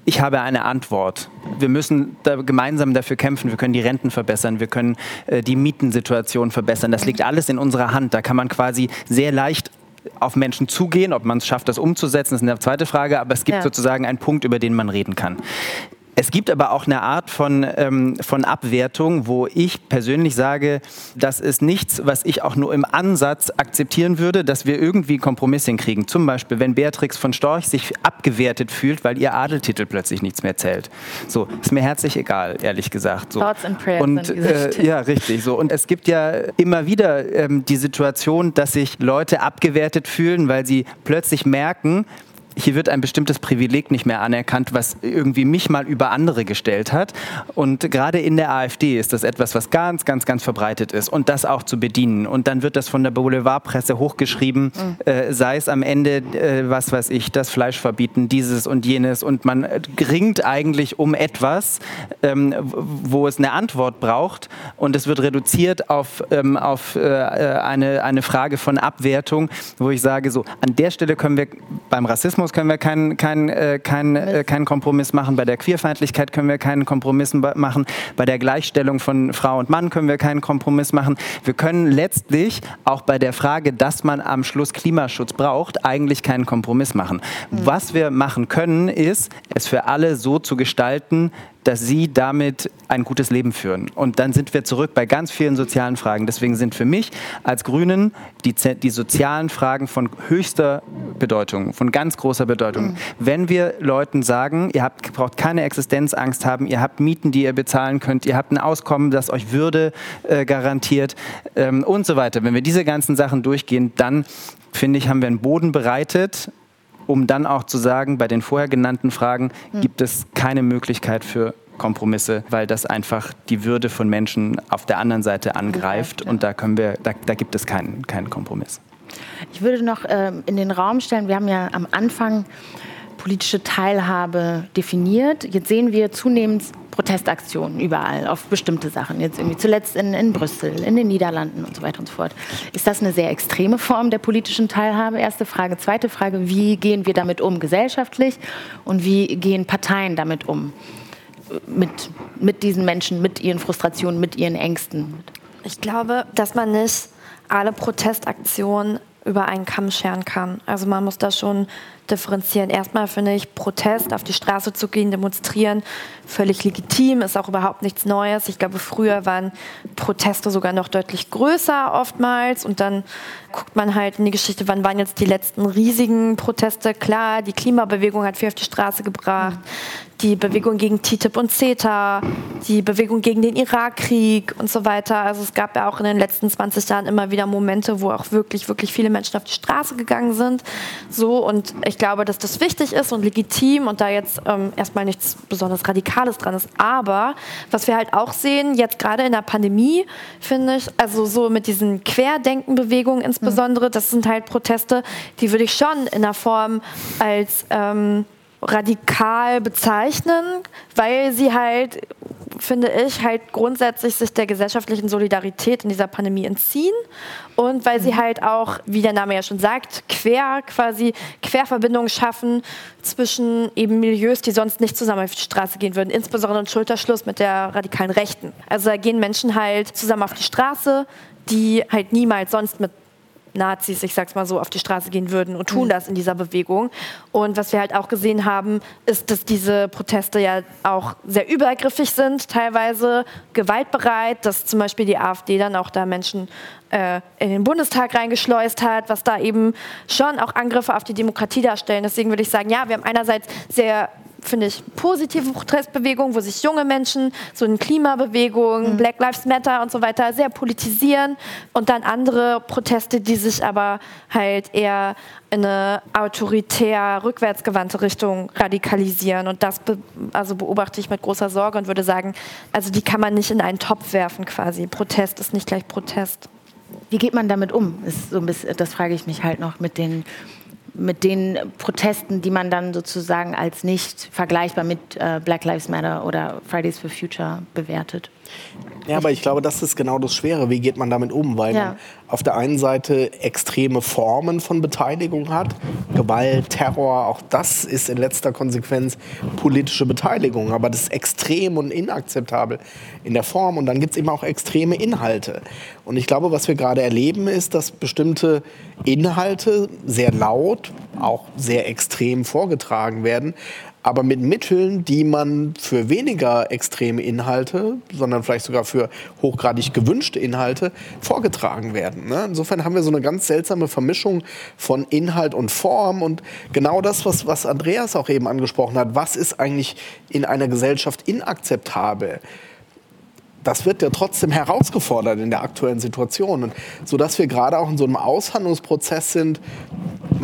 ich habe eine Antwort. Wir müssen da gemeinsam dafür kämpfen. Wir können die Renten verbessern. Wir können äh, die Mietensituation verbessern. Das liegt alles in unserer Hand. Da kann man quasi sehr leicht auf Menschen zugehen. Ob man es schafft, das umzusetzen, ist eine zweite Frage. Aber es gibt ja. sozusagen einen Punkt, über den man reden kann. Es gibt aber auch eine Art von, ähm, von Abwertung, wo ich persönlich sage, das ist nichts, was ich auch nur im Ansatz akzeptieren würde, dass wir irgendwie Kompromisse hinkriegen. Zum Beispiel, wenn Beatrix von Storch sich abgewertet fühlt, weil ihr Adeltitel plötzlich nichts mehr zählt. So, ist mir herzlich egal, ehrlich gesagt. So. Thoughts and prayers. Und, äh, ja, richtig. So. Und es gibt ja immer wieder ähm, die Situation, dass sich Leute abgewertet fühlen, weil sie plötzlich merken, hier wird ein bestimmtes Privileg nicht mehr anerkannt, was irgendwie mich mal über andere gestellt hat. Und gerade in der AfD ist das etwas, was ganz, ganz, ganz verbreitet ist und das auch zu bedienen. Und dann wird das von der Boulevardpresse hochgeschrieben, mhm. äh, sei es am Ende, äh, was weiß ich, das Fleisch verbieten, dieses und jenes. Und man ringt eigentlich um etwas, ähm, wo es eine Antwort braucht. Und es wird reduziert auf, ähm, auf äh, eine, eine Frage von Abwertung, wo ich sage, so, an der Stelle können wir beim Rassismus Rassismus können wir keinen kein, äh, kein, äh, kein Kompromiss machen, bei der Queerfeindlichkeit können wir keinen Kompromiss machen, bei der Gleichstellung von Frau und Mann können wir keinen Kompromiss machen. Wir können letztlich auch bei der Frage, dass man am Schluss Klimaschutz braucht, eigentlich keinen Kompromiss machen. Mhm. Was wir machen können, ist, es für alle so zu gestalten, dass sie damit ein gutes Leben führen. Und dann sind wir zurück bei ganz vielen sozialen Fragen. Deswegen sind für mich als Grünen die, die sozialen Fragen von höchster Bedeutung, von ganz großer Bedeutung. Mhm. Wenn wir Leuten sagen, ihr habt, braucht keine Existenzangst haben, ihr habt Mieten, die ihr bezahlen könnt, ihr habt ein Auskommen, das euch Würde äh, garantiert ähm, und so weiter. Wenn wir diese ganzen Sachen durchgehen, dann finde ich, haben wir einen Boden bereitet, um dann auch zu sagen, bei den vorher genannten Fragen hm. gibt es keine Möglichkeit für Kompromisse, weil das einfach die Würde von Menschen auf der anderen Seite angreift und da können wir, da, da gibt es keinen, keinen Kompromiss. Ich würde noch äh, in den Raum stellen, wir haben ja am Anfang politische Teilhabe definiert. Jetzt sehen wir zunehmend Protestaktionen überall auf bestimmte Sachen. Jetzt irgendwie zuletzt in, in Brüssel, in den Niederlanden und so weiter und so fort. Ist das eine sehr extreme Form der politischen Teilhabe? Erste Frage. Zweite Frage, wie gehen wir damit um gesellschaftlich und wie gehen Parteien damit um? Mit, mit diesen Menschen, mit ihren Frustrationen, mit ihren Ängsten? Ich glaube, dass man nicht alle Protestaktionen über einen Kamm scheren kann. Also man muss da schon differenzieren. Erstmal finde ich, Protest, auf die Straße zu gehen, demonstrieren, völlig legitim, ist auch überhaupt nichts Neues. Ich glaube, früher waren Proteste sogar noch deutlich größer oftmals und dann guckt man halt in die Geschichte, wann waren jetzt die letzten riesigen Proteste. Klar, die Klimabewegung hat viel auf die Straße gebracht, die Bewegung gegen TTIP und CETA, die Bewegung gegen den Irakkrieg und so weiter. Also es gab ja auch in den letzten 20 Jahren immer wieder Momente, wo auch wirklich, wirklich viele Menschen auf die Straße gegangen sind. So und ich glaube, dass das wichtig ist und legitim und da jetzt ähm, erstmal nichts besonders Radikales dran ist. Aber was wir halt auch sehen, jetzt gerade in der Pandemie, finde ich, also so mit diesen Querdenkenbewegungen insbesondere, das sind halt Proteste, die würde ich schon in der Form als ähm, radikal bezeichnen, weil sie halt, finde ich, halt grundsätzlich sich der gesellschaftlichen Solidarität in dieser Pandemie entziehen und weil sie mhm. halt auch, wie der Name ja schon sagt, quer quasi Querverbindungen schaffen zwischen eben Milieus, die sonst nicht zusammen auf die Straße gehen würden, insbesondere im Schulterschluss mit der radikalen Rechten. Also da gehen Menschen halt zusammen auf die Straße, die halt niemals sonst mit Nazis, ich sag's mal so, auf die Straße gehen würden und tun mhm. das in dieser Bewegung. Und was wir halt auch gesehen haben, ist, dass diese Proteste ja auch sehr übergriffig sind, teilweise gewaltbereit, dass zum Beispiel die AfD dann auch da Menschen äh, in den Bundestag reingeschleust hat, was da eben schon auch Angriffe auf die Demokratie darstellen. Deswegen würde ich sagen, ja, wir haben einerseits sehr finde ich, positive Protestbewegungen, wo sich junge Menschen, so eine Klimabewegung, mhm. Black Lives Matter und so weiter, sehr politisieren und dann andere Proteste, die sich aber halt eher in eine autoritär rückwärtsgewandte Richtung radikalisieren. Und das be also beobachte ich mit großer Sorge und würde sagen, also die kann man nicht in einen Topf werfen quasi. Protest ist nicht gleich Protest. Wie geht man damit um? So bisschen, das frage ich mich halt noch mit den mit den Protesten, die man dann sozusagen als nicht vergleichbar mit äh, Black Lives Matter oder Fridays for Future bewertet. Ja, aber ich glaube, das ist genau das Schwere. Wie geht man damit um? Weil ja. man auf der einen Seite extreme Formen von Beteiligung hat, Gewalt, Terror, auch das ist in letzter Konsequenz politische Beteiligung. Aber das ist extrem und inakzeptabel in der Form. Und dann gibt es eben auch extreme Inhalte. Und ich glaube, was wir gerade erleben, ist, dass bestimmte Inhalte sehr laut, auch sehr extrem vorgetragen werden, aber mit Mitteln, die man für weniger extreme Inhalte, sondern vielleicht sogar für hochgradig gewünschte Inhalte vorgetragen werden. Ne? Insofern haben wir so eine ganz seltsame Vermischung von Inhalt und Form und genau das, was, was Andreas auch eben angesprochen hat. Was ist eigentlich in einer Gesellschaft inakzeptabel? das wird ja trotzdem herausgefordert in der aktuellen Situation. Und so dass wir gerade auch in so einem Aushandlungsprozess sind,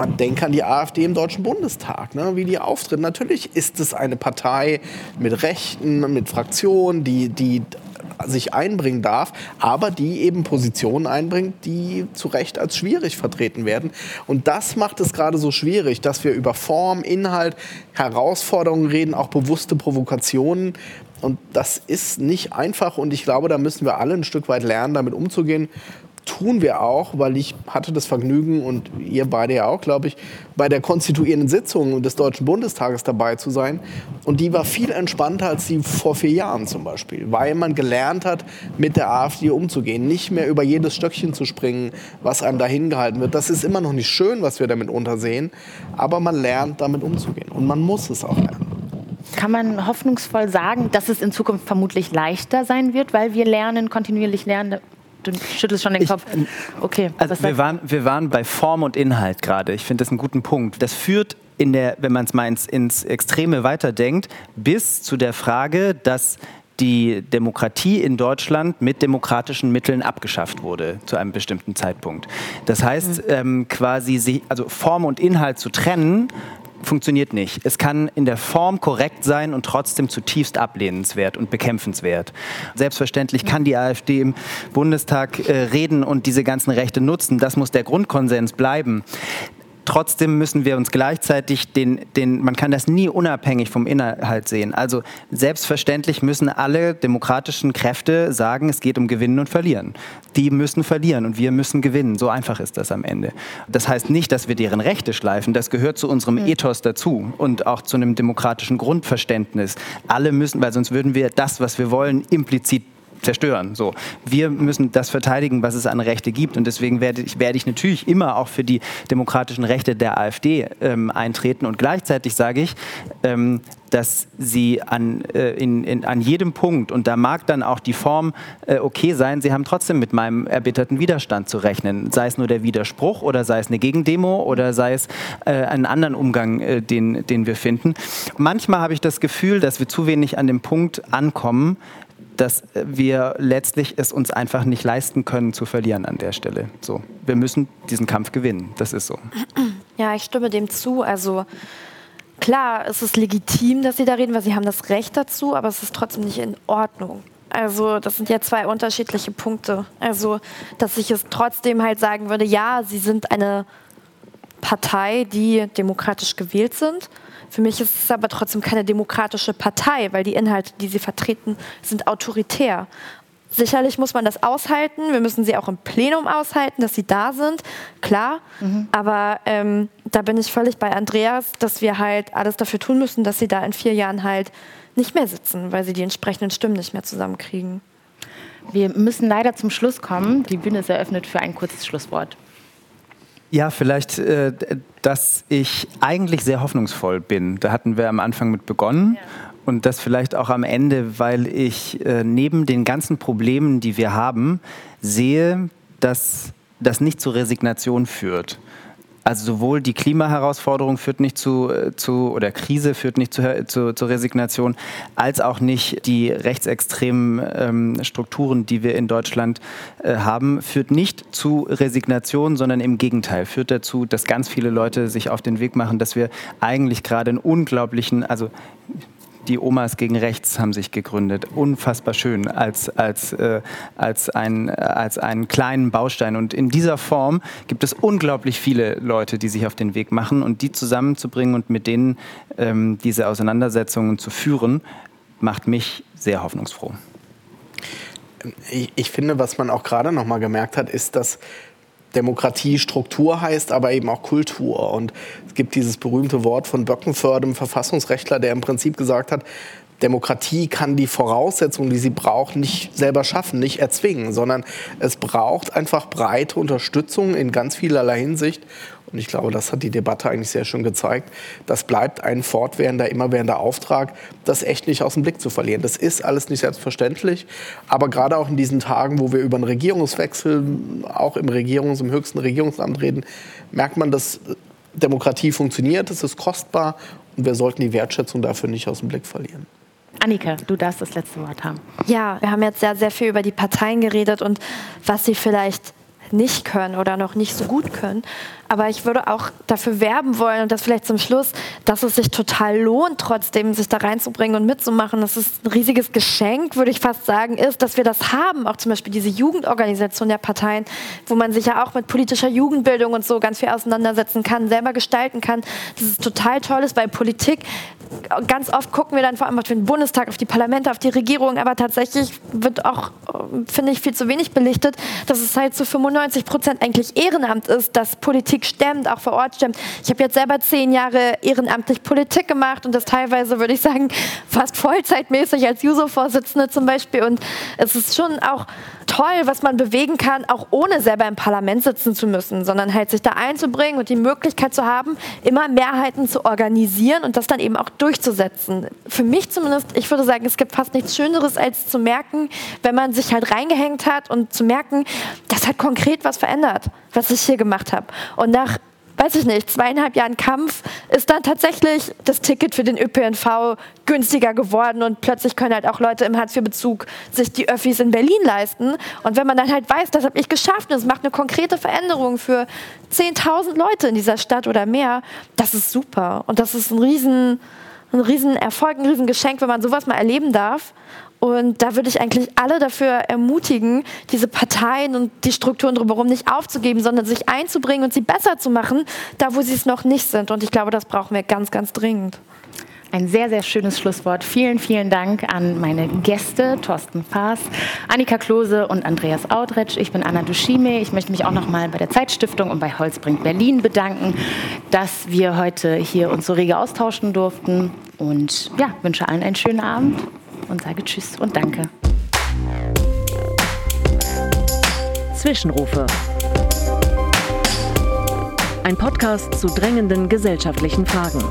man denkt an die AfD im Deutschen Bundestag, ne, wie die auftritt. Natürlich ist es eine Partei mit Rechten, mit Fraktionen, die, die sich einbringen darf, aber die eben Positionen einbringt, die zu Recht als schwierig vertreten werden. Und das macht es gerade so schwierig, dass wir über Form, Inhalt, Herausforderungen reden, auch bewusste Provokationen. Und das ist nicht einfach und ich glaube, da müssen wir alle ein Stück weit lernen, damit umzugehen tun wir auch, weil ich hatte das Vergnügen und ihr beide ja auch, glaube ich, bei der konstituierenden Sitzung des Deutschen Bundestages dabei zu sein. Und die war viel entspannter als die vor vier Jahren zum Beispiel, weil man gelernt hat, mit der AfD umzugehen, nicht mehr über jedes Stöckchen zu springen, was einem dahin gehalten wird. Das ist immer noch nicht schön, was wir damit untersehen, aber man lernt, damit umzugehen. Und man muss es auch lernen. Kann man hoffnungsvoll sagen, dass es in Zukunft vermutlich leichter sein wird, weil wir lernen, kontinuierlich lernen, du schüttelst schon den Kopf. Ich, okay. Also wir waren, wir waren bei Form und Inhalt gerade. Ich finde das einen guten Punkt. Das führt in der, wenn man es mal ins, ins Extreme weiterdenkt, bis zu der Frage, dass die Demokratie in Deutschland mit demokratischen Mitteln abgeschafft wurde zu einem bestimmten Zeitpunkt. Das heißt, mhm. ähm, quasi also Form und Inhalt zu trennen, funktioniert nicht. Es kann in der Form korrekt sein und trotzdem zutiefst ablehnenswert und bekämpfenswert. Selbstverständlich kann die AfD im Bundestag äh, reden und diese ganzen Rechte nutzen. Das muss der Grundkonsens bleiben. Trotzdem müssen wir uns gleichzeitig den, den, man kann das nie unabhängig vom Inhalt sehen. Also selbstverständlich müssen alle demokratischen Kräfte sagen, es geht um Gewinnen und Verlieren. Die müssen verlieren und wir müssen gewinnen. So einfach ist das am Ende. Das heißt nicht, dass wir deren Rechte schleifen. Das gehört zu unserem mhm. Ethos dazu und auch zu einem demokratischen Grundverständnis. Alle müssen, weil sonst würden wir das, was wir wollen, implizit zerstören. So. Wir müssen das verteidigen, was es an Rechte gibt. Und deswegen werde ich, werde ich natürlich immer auch für die demokratischen Rechte der AfD ähm, eintreten. Und gleichzeitig sage ich, ähm, dass sie an, äh, in, in, an jedem Punkt, und da mag dann auch die Form äh, okay sein, sie haben trotzdem mit meinem erbitterten Widerstand zu rechnen. Sei es nur der Widerspruch oder sei es eine Gegendemo oder sei es äh, einen anderen Umgang, äh, den, den wir finden. Manchmal habe ich das Gefühl, dass wir zu wenig an dem Punkt ankommen, dass wir letztlich es uns einfach nicht leisten können zu verlieren an der Stelle. So, wir müssen diesen Kampf gewinnen. Das ist so. Ja, ich stimme dem zu. Also klar, es ist legitim, dass Sie da reden, weil Sie haben das Recht dazu, aber es ist trotzdem nicht in Ordnung. Also das sind ja zwei unterschiedliche Punkte. Also, dass ich es trotzdem halt sagen würde, ja, Sie sind eine Partei, die demokratisch gewählt sind für mich ist es aber trotzdem keine demokratische Partei, weil die Inhalte, die sie vertreten, sind autoritär. Sicherlich muss man das aushalten. Wir müssen sie auch im Plenum aushalten, dass sie da sind, klar. Mhm. Aber ähm, da bin ich völlig bei Andreas, dass wir halt alles dafür tun müssen, dass sie da in vier Jahren halt nicht mehr sitzen, weil sie die entsprechenden Stimmen nicht mehr zusammenkriegen. Wir müssen leider zum Schluss kommen. Die Bühne ist eröffnet für ein kurzes Schlusswort. Ja, vielleicht, äh, dass ich eigentlich sehr hoffnungsvoll bin. Da hatten wir am Anfang mit begonnen. Ja. Und das vielleicht auch am Ende, weil ich äh, neben den ganzen Problemen, die wir haben, sehe, dass das nicht zur Resignation führt. Also sowohl die Klimaherausforderung führt nicht zu, äh, zu oder Krise führt nicht zu, zu, zur Resignation, als auch nicht die rechtsextremen ähm, Strukturen, die wir in Deutschland äh, haben, führt nicht zu Resignation, sondern im Gegenteil führt dazu, dass ganz viele Leute sich auf den Weg machen, dass wir eigentlich gerade einen unglaublichen, also die Omas gegen Rechts haben sich gegründet. Unfassbar schön als, als, äh, als, ein, als einen kleinen Baustein. Und in dieser Form gibt es unglaublich viele Leute, die sich auf den Weg machen und die zusammenzubringen und mit denen ähm, diese Auseinandersetzungen zu führen, macht mich sehr hoffnungsfroh. Ich, ich finde, was man auch gerade noch mal gemerkt hat, ist, dass Demokratie Struktur heißt, aber eben auch Kultur. Und es gibt dieses berühmte Wort von Böckenförde, dem Verfassungsrechtler, der im Prinzip gesagt hat, Demokratie kann die Voraussetzungen, die sie braucht, nicht selber schaffen, nicht erzwingen, sondern es braucht einfach breite Unterstützung in ganz vielerlei Hinsicht. Und ich glaube, das hat die Debatte eigentlich sehr schön gezeigt. Das bleibt ein fortwährender, immerwährender Auftrag, das echt nicht aus dem Blick zu verlieren. Das ist alles nicht selbstverständlich. Aber gerade auch in diesen Tagen, wo wir über einen Regierungswechsel, auch im Regierungs-, im höchsten Regierungsamt reden, merkt man, dass Demokratie funktioniert, es ist kostbar und wir sollten die Wertschätzung dafür nicht aus dem Blick verlieren. Annika, du darfst das letzte Wort haben. Ja, wir haben jetzt sehr, sehr viel über die Parteien geredet und was sie vielleicht nicht können oder noch nicht so gut können. Aber ich würde auch dafür werben wollen und das vielleicht zum Schluss, dass es sich total lohnt, trotzdem sich da reinzubringen und mitzumachen. Das ist ein riesiges Geschenk, würde ich fast sagen, ist, dass wir das haben. Auch zum Beispiel diese Jugendorganisation der Parteien, wo man sich ja auch mit politischer Jugendbildung und so ganz viel auseinandersetzen kann, selber gestalten kann. Das ist total toll ist, weil Politik ganz oft gucken wir dann vor allem auf den Bundestag, auf die Parlamente, auf die Regierung, aber tatsächlich wird auch, finde ich, viel zu wenig belichtet, dass es halt zu 95 Prozent eigentlich Ehrenamt ist, dass Politik stemmt, auch vor Ort stemmt. Ich habe jetzt selber zehn Jahre ehrenamtlich Politik gemacht und das teilweise, würde ich sagen, fast vollzeitmäßig als Juso-Vorsitzende zum Beispiel. Und es ist schon auch toll, was man bewegen kann, auch ohne selber im Parlament sitzen zu müssen, sondern halt sich da einzubringen und die Möglichkeit zu haben, immer Mehrheiten zu organisieren und das dann eben auch durchzusetzen. Für mich zumindest, ich würde sagen, es gibt fast nichts Schöneres, als zu merken, wenn man sich halt reingehängt hat und zu merken, das hat konkret was verändert, was ich hier gemacht habe. Und nach weiß ich nicht, zweieinhalb Jahren Kampf ist dann tatsächlich das Ticket für den ÖPNV günstiger geworden und plötzlich können halt auch Leute im Hartz-IV-Bezug sich die Öffis in Berlin leisten. Und wenn man dann halt weiß, das habe ich geschafft und es macht eine konkrete Veränderung für 10.000 Leute in dieser Stadt oder mehr, das ist super. Und das ist ein riesen, ein riesen Erfolg, ein riesen Geschenk, wenn man sowas mal erleben darf. Und da würde ich eigentlich alle dafür ermutigen, diese Parteien und die Strukturen drumherum nicht aufzugeben, sondern sich einzubringen und sie besser zu machen, da wo sie es noch nicht sind. Und ich glaube, das brauchen wir ganz, ganz dringend. Ein sehr, sehr schönes Schlusswort. Vielen, vielen Dank an meine Gäste, Thorsten Faas, Annika Klose und Andreas Audretsch. Ich bin Anna Duschime. Ich möchte mich auch noch mal bei der Zeitstiftung und bei Holzbrink Berlin bedanken, dass wir heute hier uns so rege austauschen durften. Und ja, wünsche allen einen schönen Abend und sage Tschüss und Danke. Zwischenrufe. Ein Podcast zu drängenden gesellschaftlichen Fragen.